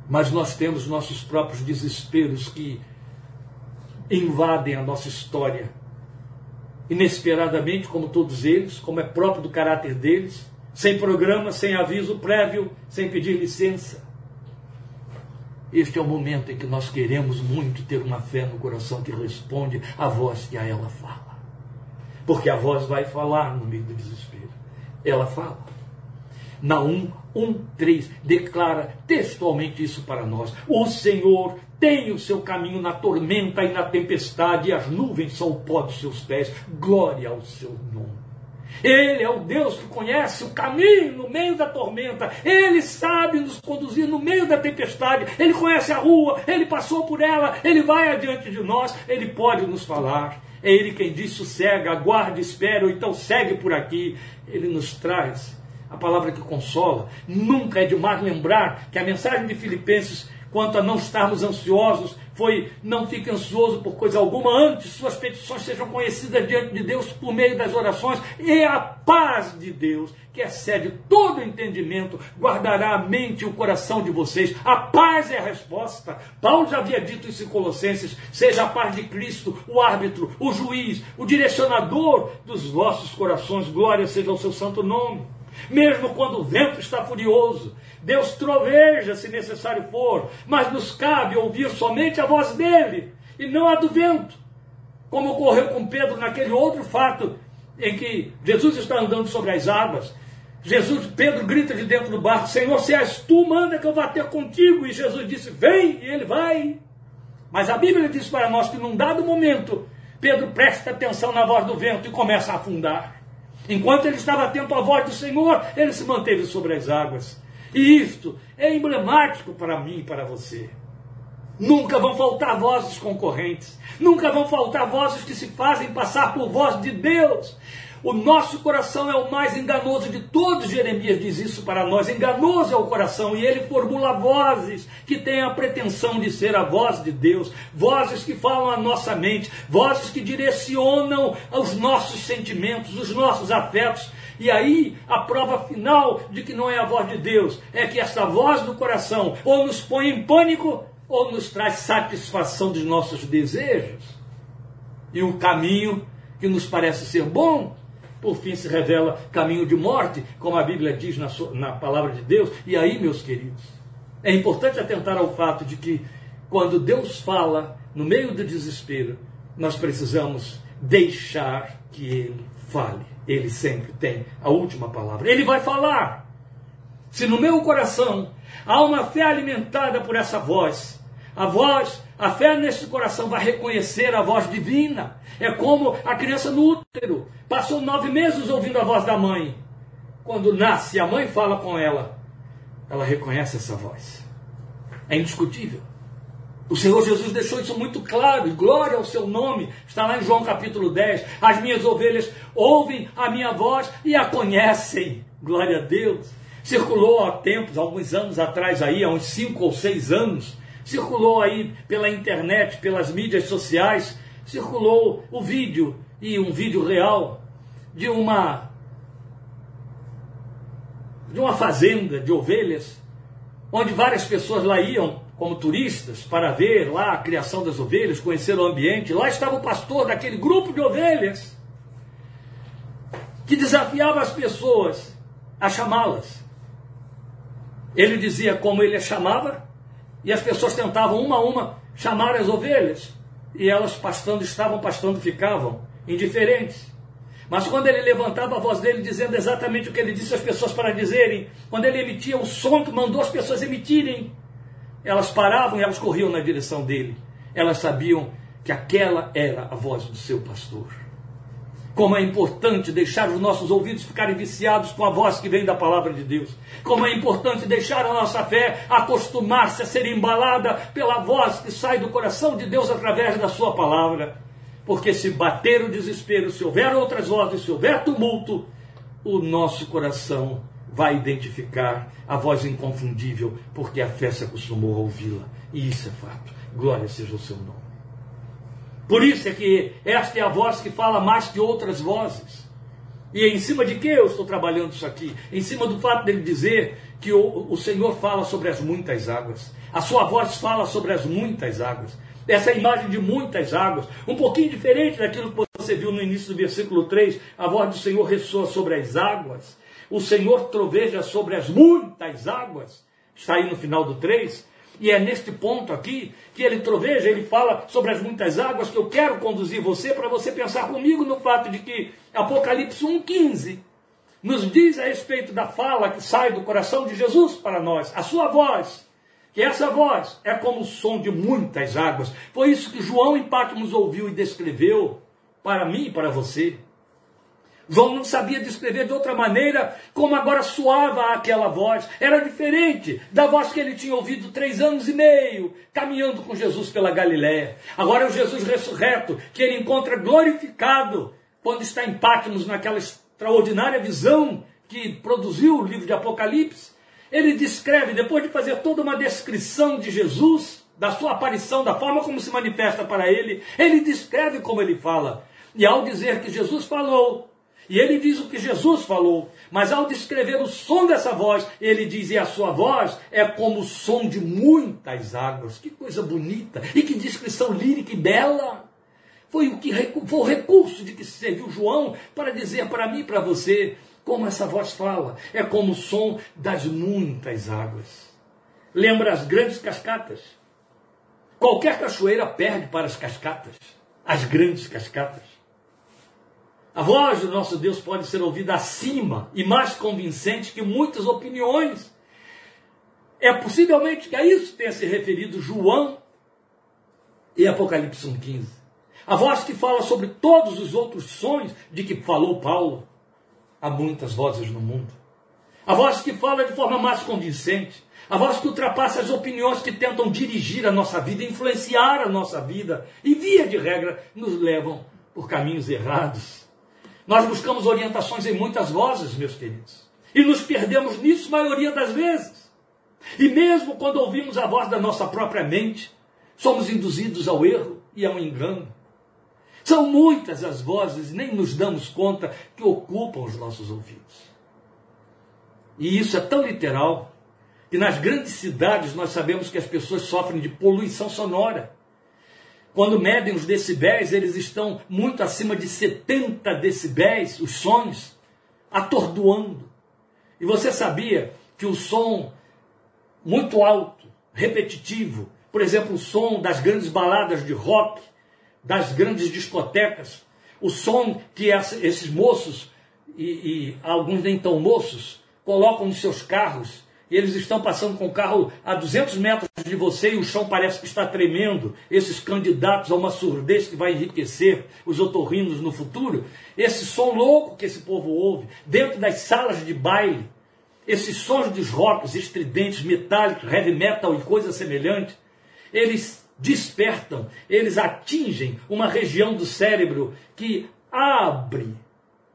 Mas nós temos nossos próprios desesperos que invadem a nossa história inesperadamente, como todos eles, como é próprio do caráter deles, sem programa, sem aviso prévio, sem pedir licença. Este é o momento em que nós queremos muito ter uma fé no coração que responde à voz que a ela fala. Porque a voz vai falar no meio do desespero. Ela fala. Naum 1,3 declara textualmente isso para nós. O Senhor tem o seu caminho na tormenta e na tempestade, e as nuvens são o pó dos seus pés. Glória ao seu nome. Ele é o Deus que conhece o caminho no meio da tormenta. Ele sabe nos conduzir no meio da tempestade. Ele conhece a rua, ele passou por ela, ele vai adiante de nós, ele pode nos falar. É ele quem diz: sossega, aguarde, espera, ou então segue por aqui. Ele nos traz a palavra que consola. Nunca é demais lembrar que a mensagem de Filipenses quanto a não estarmos ansiosos, foi não fique ansioso por coisa alguma, antes suas petições sejam conhecidas diante de Deus por meio das orações, e a paz de Deus, que excede todo entendimento, guardará a mente e o coração de vocês. A paz é a resposta. Paulo já havia dito isso em Colossenses: seja a paz de Cristo, o árbitro, o juiz, o direcionador dos vossos corações, glória seja ao seu santo nome mesmo quando o vento está furioso. Deus troveja se necessário for, mas nos cabe ouvir somente a voz dele e não a do vento. como ocorreu com Pedro naquele outro fato em que Jesus está andando sobre as águas. Jesus, Pedro grita de dentro do barco: Senhor, se és tu, manda que eu vá ter contigo. E Jesus disse: Vem, e ele vai. Mas a Bíblia diz para nós que num dado momento, Pedro presta atenção na voz do vento e começa a afundar. Enquanto ele estava atento à voz do Senhor, ele se manteve sobre as águas. E isto é emblemático para mim e para você. Nunca vão faltar vozes concorrentes. Nunca vão faltar vozes que se fazem passar por voz de Deus. O nosso coração é o mais enganoso de todos. Jeremias diz isso para nós. Enganoso é o coração e ele formula vozes que têm a pretensão de ser a voz de Deus, vozes que falam a nossa mente, vozes que direcionam os nossos sentimentos, os nossos afetos. E aí, a prova final de que não é a voz de Deus é que essa voz do coração ou nos põe em pânico ou nos traz satisfação dos nossos desejos. E o caminho que nos parece ser bom por fim se revela caminho de morte, como a Bíblia diz na, sua, na palavra de Deus. E aí, meus queridos, é importante atentar ao fato de que quando Deus fala no meio do desespero, nós precisamos deixar que Ele fale. Ele sempre tem a última palavra. Ele vai falar. Se no meu coração há uma fé alimentada por essa voz, a voz a fé nesse coração vai reconhecer a voz divina. É como a criança no útero. Passou nove meses ouvindo a voz da mãe. Quando nasce, a mãe fala com ela. Ela reconhece essa voz. É indiscutível. O Senhor Jesus deixou isso muito claro, glória ao seu nome, está lá em João capítulo 10. As minhas ovelhas ouvem a minha voz e a conhecem. Glória a Deus. Circulou há tempos, alguns anos atrás aí, há uns cinco ou seis anos, circulou aí pela internet, pelas mídias sociais, circulou o vídeo, e um vídeo real, de uma de uma fazenda de ovelhas, onde várias pessoas lá iam como turistas para ver lá a criação das ovelhas, conhecer o ambiente. Lá estava o pastor daquele grupo de ovelhas que desafiava as pessoas a chamá-las. Ele dizia como ele a chamava e as pessoas tentavam uma a uma chamar as ovelhas, e elas pastando, estavam pastando, ficavam indiferentes. Mas quando ele levantava a voz dele, dizendo exatamente o que ele disse às pessoas para dizerem, quando ele emitia o som que mandou as pessoas emitirem, elas paravam e elas corriam na direção dele. Elas sabiam que aquela era a voz do seu pastor. Como é importante deixar os nossos ouvidos ficarem viciados com a voz que vem da palavra de Deus. Como é importante deixar a nossa fé acostumar-se a ser embalada pela voz que sai do coração de Deus através da sua palavra. Porque se bater o desespero, se houver outras vozes, se houver tumulto, o nosso coração vai identificar a voz inconfundível, porque a fé se acostumou a ouvi-la. E isso é fato. Glória seja o seu nome. Por isso é que esta é a voz que fala mais que outras vozes. E é em cima de que eu estou trabalhando isso aqui? Em cima do fato dele dizer que o, o Senhor fala sobre as muitas águas. A sua voz fala sobre as muitas águas. Essa imagem de muitas águas, um pouquinho diferente daquilo que você viu no início do versículo 3, a voz do Senhor ressoa sobre as águas, o Senhor troveja sobre as muitas águas, está aí no final do 3, e é neste ponto aqui que ele troveja, ele fala sobre as muitas águas que eu quero conduzir você para você pensar comigo no fato de que Apocalipse 1,15 nos diz a respeito da fala que sai do coração de Jesus para nós, a sua voz. Que essa voz é como o som de muitas águas. Foi isso que João em Patmos ouviu e descreveu para mim e para você. João não sabia descrever de outra maneira como agora soava aquela voz. Era diferente da voz que ele tinha ouvido três anos e meio, caminhando com Jesus pela Galiléia. Agora é o Jesus ressurreto, que ele encontra glorificado quando está em Patmos, naquela extraordinária visão que produziu o livro de Apocalipse. Ele descreve, depois de fazer toda uma descrição de Jesus, da sua aparição, da forma como se manifesta para ele, ele descreve como ele fala. E ao dizer que Jesus falou, e ele diz o que Jesus falou, mas ao descrever o som dessa voz, ele diz: e a sua voz é como o som de muitas águas. Que coisa bonita! E que descrição lírica e bela! Foi o, que, foi o recurso de que se serviu João para dizer para mim e para você como essa voz fala. É como o som das muitas águas. Lembra as grandes cascatas? Qualquer cachoeira perde para as cascatas. as grandes cascatas. A voz do nosso Deus pode ser ouvida acima e mais convincente que muitas opiniões. É possivelmente que a isso tenha se referido João e Apocalipse 1,15. A voz que fala sobre todos os outros sonhos de que falou Paulo. Há muitas vozes no mundo. A voz que fala de forma mais convincente. A voz que ultrapassa as opiniões que tentam dirigir a nossa vida, influenciar a nossa vida e, via de regra, nos levam por caminhos errados. Nós buscamos orientações em muitas vozes, meus queridos, e nos perdemos nisso maioria das vezes. E mesmo quando ouvimos a voz da nossa própria mente, somos induzidos ao erro e ao engano. São muitas as vozes, nem nos damos conta, que ocupam os nossos ouvidos. E isso é tão literal que nas grandes cidades nós sabemos que as pessoas sofrem de poluição sonora. Quando medem os decibéis, eles estão muito acima de 70 decibéis, os sons, atordoando. E você sabia que o som muito alto, repetitivo, por exemplo, o som das grandes baladas de rock, das grandes discotecas, o som que esses moços, e, e alguns nem tão moços, colocam nos seus carros e eles estão passando com o carro a 200 metros de você e o chão parece que está tremendo. Esses candidatos a uma surdez que vai enriquecer os otorrinos no futuro. Esse som louco que esse povo ouve dentro das salas de baile. Esses sons dos rocks estridentes, metálicos, heavy metal e coisas semelhantes. Eles despertam, eles atingem uma região do cérebro que abre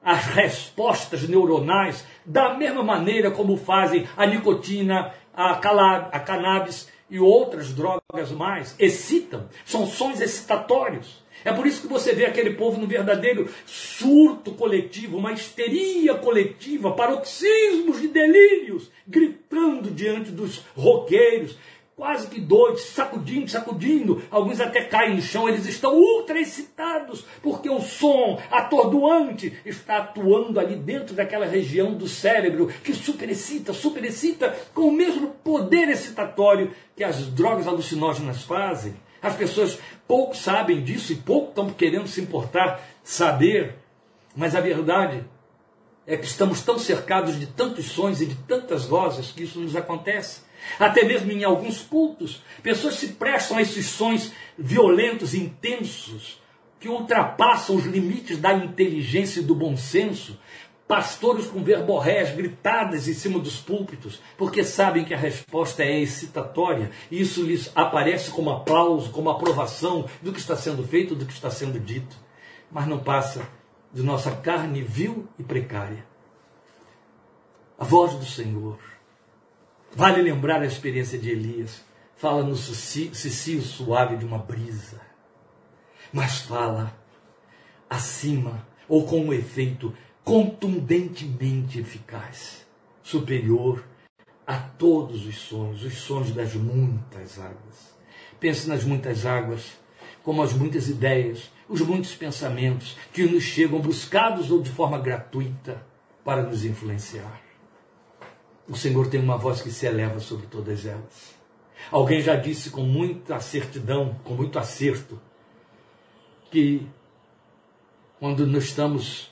as respostas neuronais da mesma maneira como fazem a nicotina, a, a cannabis e outras drogas mais. Excitam, são sons excitatórios. É por isso que você vê aquele povo no verdadeiro surto coletivo, uma histeria coletiva, paroxismos de delírios, gritando diante dos roqueiros, quase que doidos, sacudindo, sacudindo, alguns até caem no chão, eles estão ultra excitados, porque o som atordoante está atuando ali dentro daquela região do cérebro que super excita, super excita, com o mesmo poder excitatório que as drogas alucinógenas fazem. As pessoas pouco sabem disso e pouco estão querendo se importar saber, mas a verdade é que estamos tão cercados de tantos sons e de tantas vozes que isso nos acontece. Até mesmo em alguns cultos, pessoas se prestam a esses sons violentos, intensos, que ultrapassam os limites da inteligência e do bom senso. Pastores com verborréias gritadas em cima dos púlpitos, porque sabem que a resposta é excitatória, e isso lhes aparece como aplauso, como aprovação do que está sendo feito, do que está sendo dito, mas não passa de nossa carne vil e precária. A voz do Senhor Vale lembrar a experiência de Elias. Fala no cicio suave de uma brisa. Mas fala acima ou com um efeito contundentemente eficaz, superior a todos os sons, os sons das muitas águas. Pense nas muitas águas, como as muitas ideias, os muitos pensamentos que nos chegam buscados ou de forma gratuita para nos influenciar. O Senhor tem uma voz que se eleva sobre todas elas. Alguém já disse com muita certidão, com muito acerto, que quando nós estamos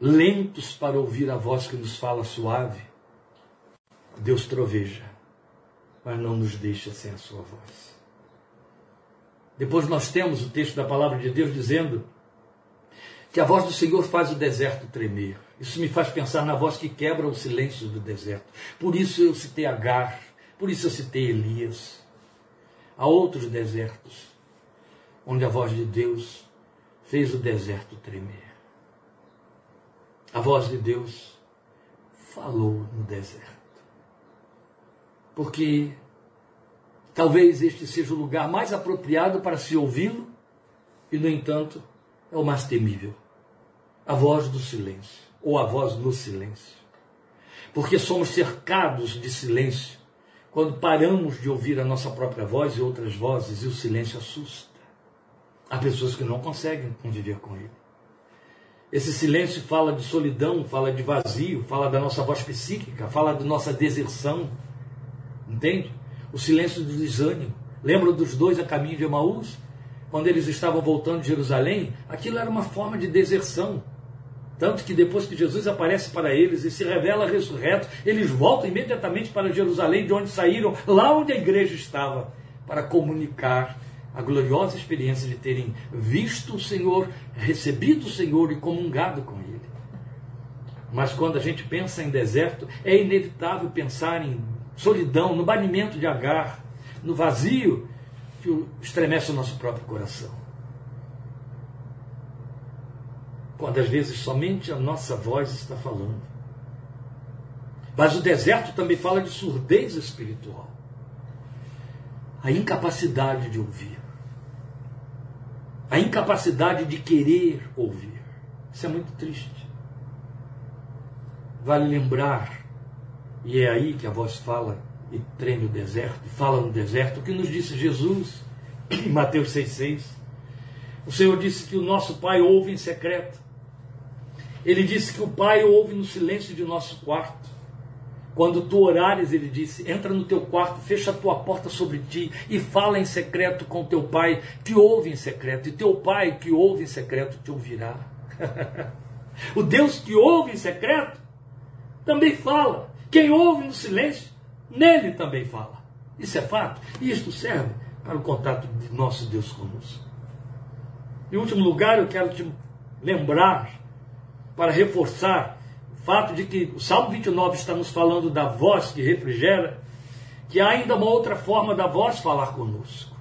lentos para ouvir a voz que nos fala suave, Deus troveja, mas não nos deixa sem a sua voz. Depois nós temos o texto da palavra de Deus dizendo que a voz do Senhor faz o deserto tremer. Isso me faz pensar na voz que quebra o silêncio do deserto. Por isso eu citei Agar, por isso eu citei Elias. Há outros desertos onde a voz de Deus fez o deserto tremer. A voz de Deus falou no deserto. Porque talvez este seja o lugar mais apropriado para se ouvi-lo e, no entanto, é o mais temível a voz do silêncio ou a voz no silêncio. Porque somos cercados de silêncio quando paramos de ouvir a nossa própria voz e outras vozes e o silêncio assusta. Há pessoas que não conseguem conviver com ele. Esse silêncio fala de solidão, fala de vazio, fala da nossa voz psíquica, fala da nossa deserção. Entende? O silêncio do desânimo. Lembra dos dois a caminho de Emaús? quando eles estavam voltando de Jerusalém, aquilo era uma forma de deserção. Tanto que depois que Jesus aparece para eles e se revela ressurreto, eles voltam imediatamente para Jerusalém, de onde saíram, lá onde a igreja estava, para comunicar a gloriosa experiência de terem visto o Senhor, recebido o Senhor e comungado com Ele. Mas quando a gente pensa em deserto, é inevitável pensar em solidão, no banimento de Agar, no vazio que estremece o nosso próprio coração. Quando às vezes somente a nossa voz está falando. Mas o deserto também fala de surdez espiritual. A incapacidade de ouvir. A incapacidade de querer ouvir. Isso é muito triste. Vale lembrar, e é aí que a voz fala e treme o deserto, fala no deserto, o que nos disse Jesus em Mateus 6,6. O Senhor disse que o nosso Pai ouve em secreto. Ele disse que o Pai ouve no silêncio de nosso quarto. Quando tu orares, ele disse: entra no teu quarto, fecha a tua porta sobre ti e fala em secreto com teu pai, que ouve em secreto, e teu pai que ouve em secreto te ouvirá. o Deus que ouve em secreto também fala. Quem ouve no silêncio, nele também fala. Isso é fato. E isto serve para o contato de nosso Deus conosco. Em último lugar, eu quero te lembrar, para reforçar o fato de que o Salmo 29 está nos falando da voz que refrigera, que há ainda uma outra forma da voz falar conosco.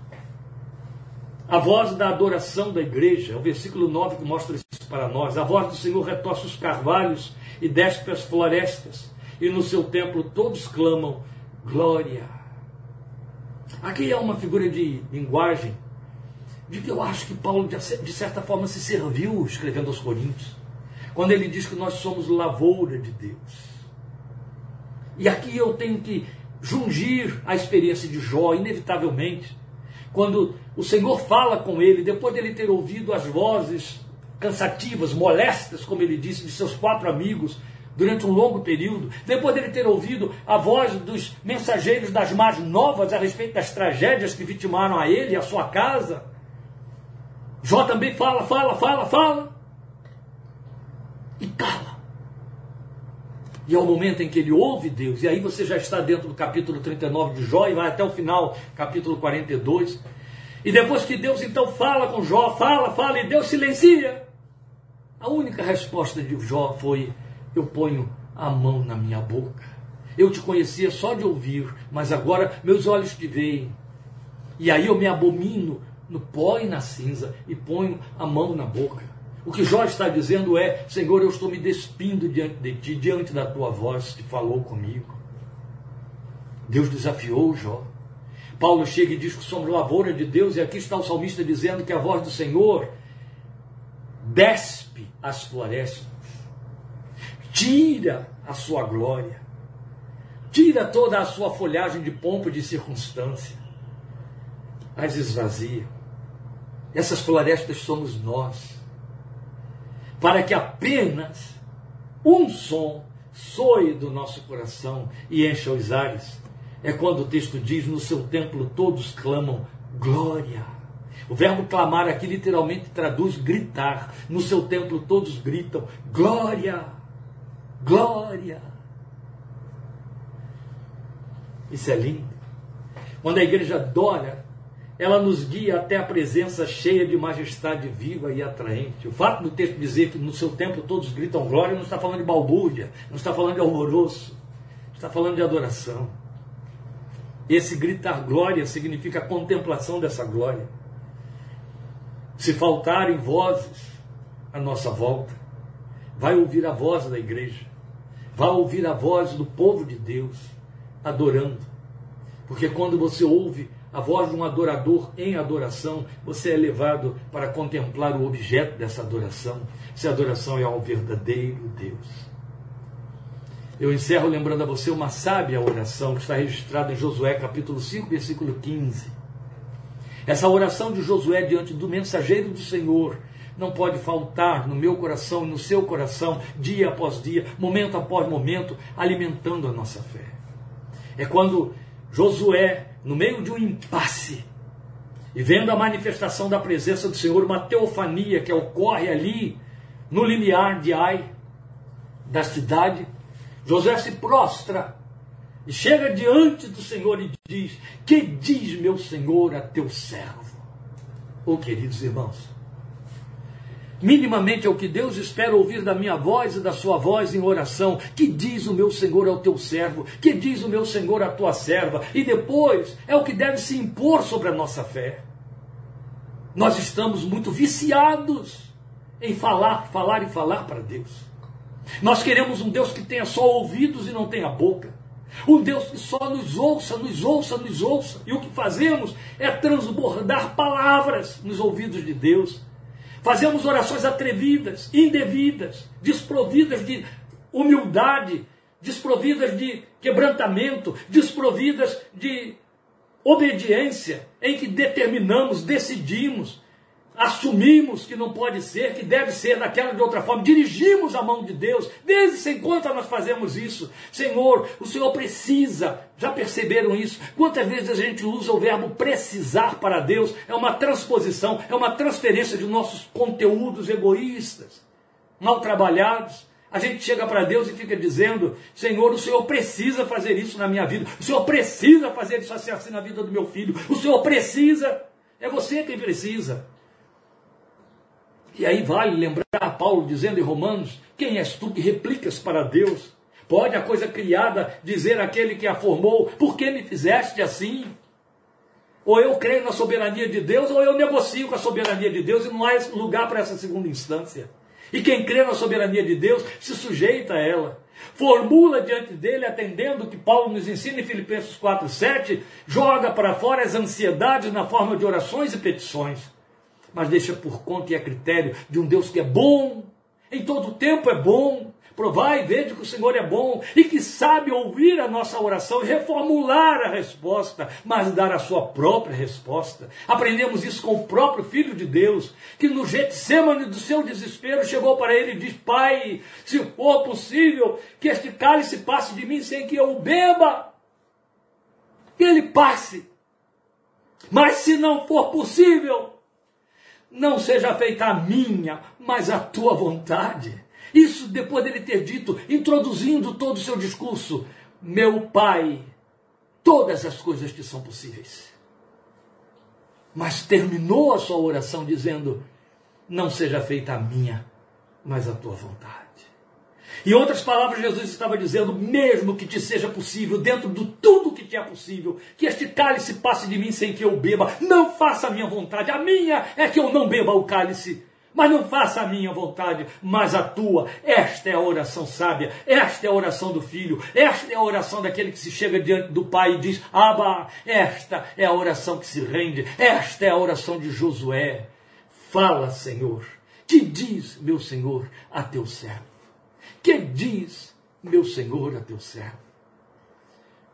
A voz da adoração da igreja, é o versículo 9 que mostra isso para nós. A voz do Senhor retorce os carvalhos e desce para as florestas, e no seu templo todos clamam glória. Aqui é uma figura de linguagem de que eu acho que Paulo, de certa forma, se serviu escrevendo aos Coríntios, quando ele diz que nós somos lavoura de Deus. E aqui eu tenho que jungir a experiência de Jó, inevitavelmente, quando o Senhor fala com ele, depois dele ter ouvido as vozes cansativas, molestas, como ele disse, de seus quatro amigos durante um longo período, depois dele ter ouvido a voz dos mensageiros das más novas a respeito das tragédias que vitimaram a ele e a sua casa, Jó também fala, fala, fala, fala e cala. E é o momento em que ele ouve Deus, e aí você já está dentro do capítulo 39 de Jó e vai até o final, capítulo 42. E depois que Deus então fala com Jó, fala, fala, e Deus silencia. A única resposta de Jó foi: Eu ponho a mão na minha boca. Eu te conhecia só de ouvir, mas agora meus olhos te veem. E aí eu me abomino no pó e na cinza e ponho a mão na boca. O que Jó está dizendo é: Senhor, eu estou me despindo diante de ti, diante da tua voz que falou comigo. Deus desafiou Jó. Paulo chega e diz que somos lavoura de Deus, e aqui está o salmista dizendo que a voz do Senhor despe as florestas, tira a sua glória, tira toda a sua folhagem de pompa de circunstância, as esvazia. Essas florestas somos nós, para que apenas um som soe do nosso coração e encha os ares. É quando o texto diz: No seu templo todos clamam glória. O verbo clamar aqui literalmente traduz gritar. No seu templo todos gritam: glória, glória. Isso é lindo. Quando a igreja adora, ela nos guia até a presença cheia de majestade viva e atraente. O fato do texto dizer que no seu templo todos gritam glória não está falando de balbúrdia, não está falando de alvoroço, está falando de adoração. Esse gritar glória significa a contemplação dessa glória se faltarem vozes à nossa volta, vai ouvir a voz da igreja, vai ouvir a voz do povo de Deus adorando. Porque quando você ouve a voz de um adorador em adoração, você é levado para contemplar o objeto dessa adoração, se a adoração é ao verdadeiro Deus. Eu encerro lembrando a você uma sábia oração que está registrada em Josué capítulo 5, versículo 15 essa oração de Josué diante do mensageiro do Senhor não pode faltar no meu coração e no seu coração, dia após dia, momento após momento, alimentando a nossa fé. É quando Josué, no meio de um impasse, E vendo a manifestação da presença do Senhor, uma teofania que ocorre ali no limiar de Ai, da cidade, José se prostra e chega diante do Senhor e diz: Que diz meu Senhor a teu servo? Oh, queridos irmãos, minimamente é o que Deus espera ouvir da minha voz e da sua voz em oração. Que diz o meu Senhor ao teu servo? Que diz o meu Senhor à tua serva? E depois é o que deve se impor sobre a nossa fé. Nós estamos muito viciados em falar, falar e falar para Deus. Nós queremos um Deus que tenha só ouvidos e não tenha boca. Um Deus que só nos ouça, nos ouça, nos ouça. E o que fazemos é transbordar palavras nos ouvidos de Deus. Fazemos orações atrevidas, indevidas, desprovidas de humildade, desprovidas de quebrantamento, desprovidas de obediência, em que determinamos, decidimos, assumimos que não pode ser, que deve ser daquela de outra forma, dirigimos a mão de Deus, desde sem conta nós fazemos isso. Senhor, o Senhor precisa, já perceberam isso? Quantas vezes a gente usa o verbo precisar para Deus? É uma transposição, é uma transferência de nossos conteúdos egoístas, mal trabalhados. A gente chega para Deus e fica dizendo: Senhor, o Senhor precisa fazer isso na minha vida, o Senhor precisa fazer isso assim, assim na vida do meu filho, o Senhor precisa, é você quem precisa. E aí vale lembrar Paulo dizendo em Romanos: Quem és tu que replicas para Deus? Pode a coisa criada dizer àquele que a formou: Por que me fizeste assim? Ou eu creio na soberania de Deus, ou eu negocio com a soberania de Deus, e não há lugar para essa segunda instância. E quem crê na soberania de Deus se sujeita a ela. Formula diante dele, atendendo o que Paulo nos ensina em Filipenses 4,7, joga para fora as ansiedades na forma de orações e petições mas deixa por conta e a critério de um Deus que é bom, em todo tempo é bom. Provai e vede que o Senhor é bom e que sabe ouvir a nossa oração e reformular a resposta, mas dar a sua própria resposta. Aprendemos isso com o próprio Filho de Deus, que no Getsemane do seu desespero chegou para ele e disse: Pai, se for possível, que este cálice passe de mim sem que eu o beba. Que ele passe. Mas se não for possível, não seja feita a minha, mas a tua vontade. Isso depois dele ter dito, introduzindo todo o seu discurso, meu Pai, todas as coisas que são possíveis. Mas terminou a sua oração dizendo: Não seja feita a minha, mas a tua vontade. Em outras palavras, Jesus estava dizendo: mesmo que te seja possível, dentro de tudo que te é possível, que este cálice passe de mim sem que eu beba, não faça a minha vontade. A minha é que eu não beba o cálice. Mas não faça a minha vontade, mas a tua. Esta é a oração sábia, esta é a oração do filho, esta é a oração daquele que se chega diante do pai e diz: Abba, esta é a oração que se rende, esta é a oração de Josué. Fala, Senhor, que diz, meu Senhor, a teu servo. Que diz meu Senhor a teu servo?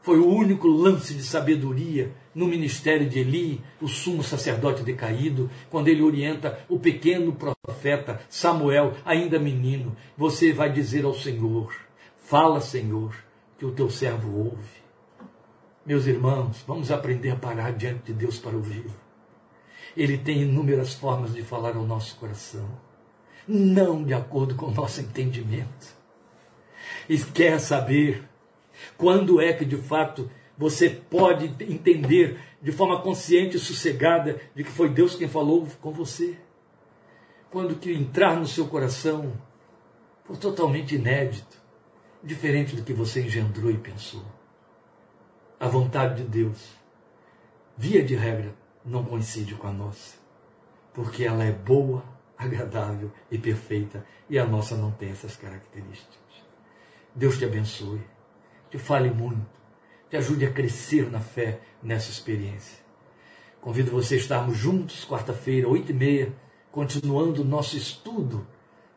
Foi o único lance de sabedoria no ministério de Eli, o sumo sacerdote decaído, quando ele orienta o pequeno profeta Samuel, ainda menino. Você vai dizer ao Senhor: Fala, Senhor, que o teu servo ouve. Meus irmãos, vamos aprender a parar diante de Deus para ouvir. Ele tem inúmeras formas de falar ao nosso coração, não de acordo com o nosso entendimento e quer saber quando é que de fato você pode entender de forma consciente e sossegada de que foi Deus quem falou com você. Quando que entrar no seu coração for totalmente inédito, diferente do que você engendrou e pensou. A vontade de Deus, via de regra, não coincide com a nossa, porque ela é boa, agradável e perfeita, e a nossa não tem essas características. Deus te abençoe, te fale muito, te ajude a crescer na fé nessa experiência. Convido você a estarmos juntos, quarta-feira, oito e meia, continuando o nosso estudo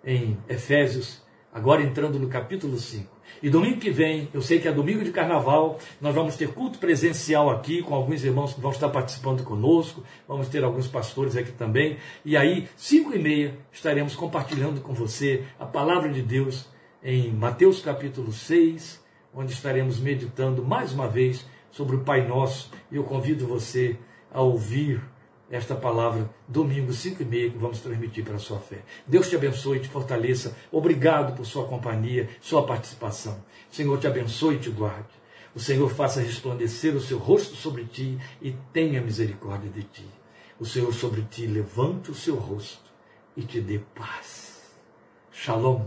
em Efésios, agora entrando no capítulo 5. E domingo que vem, eu sei que é domingo de carnaval, nós vamos ter culto presencial aqui, com alguns irmãos que vão estar participando conosco, vamos ter alguns pastores aqui também. E aí, cinco e meia, estaremos compartilhando com você a palavra de Deus em Mateus capítulo 6, onde estaremos meditando mais uma vez sobre o Pai Nosso. E eu convido você a ouvir esta palavra domingo 5 e meia que vamos transmitir para a sua fé. Deus te abençoe e te fortaleça. Obrigado por sua companhia, sua participação. Senhor te abençoe e te guarde. O Senhor faça resplandecer o seu rosto sobre ti e tenha misericórdia de ti. O Senhor sobre ti levante o seu rosto e te dê paz. Shalom,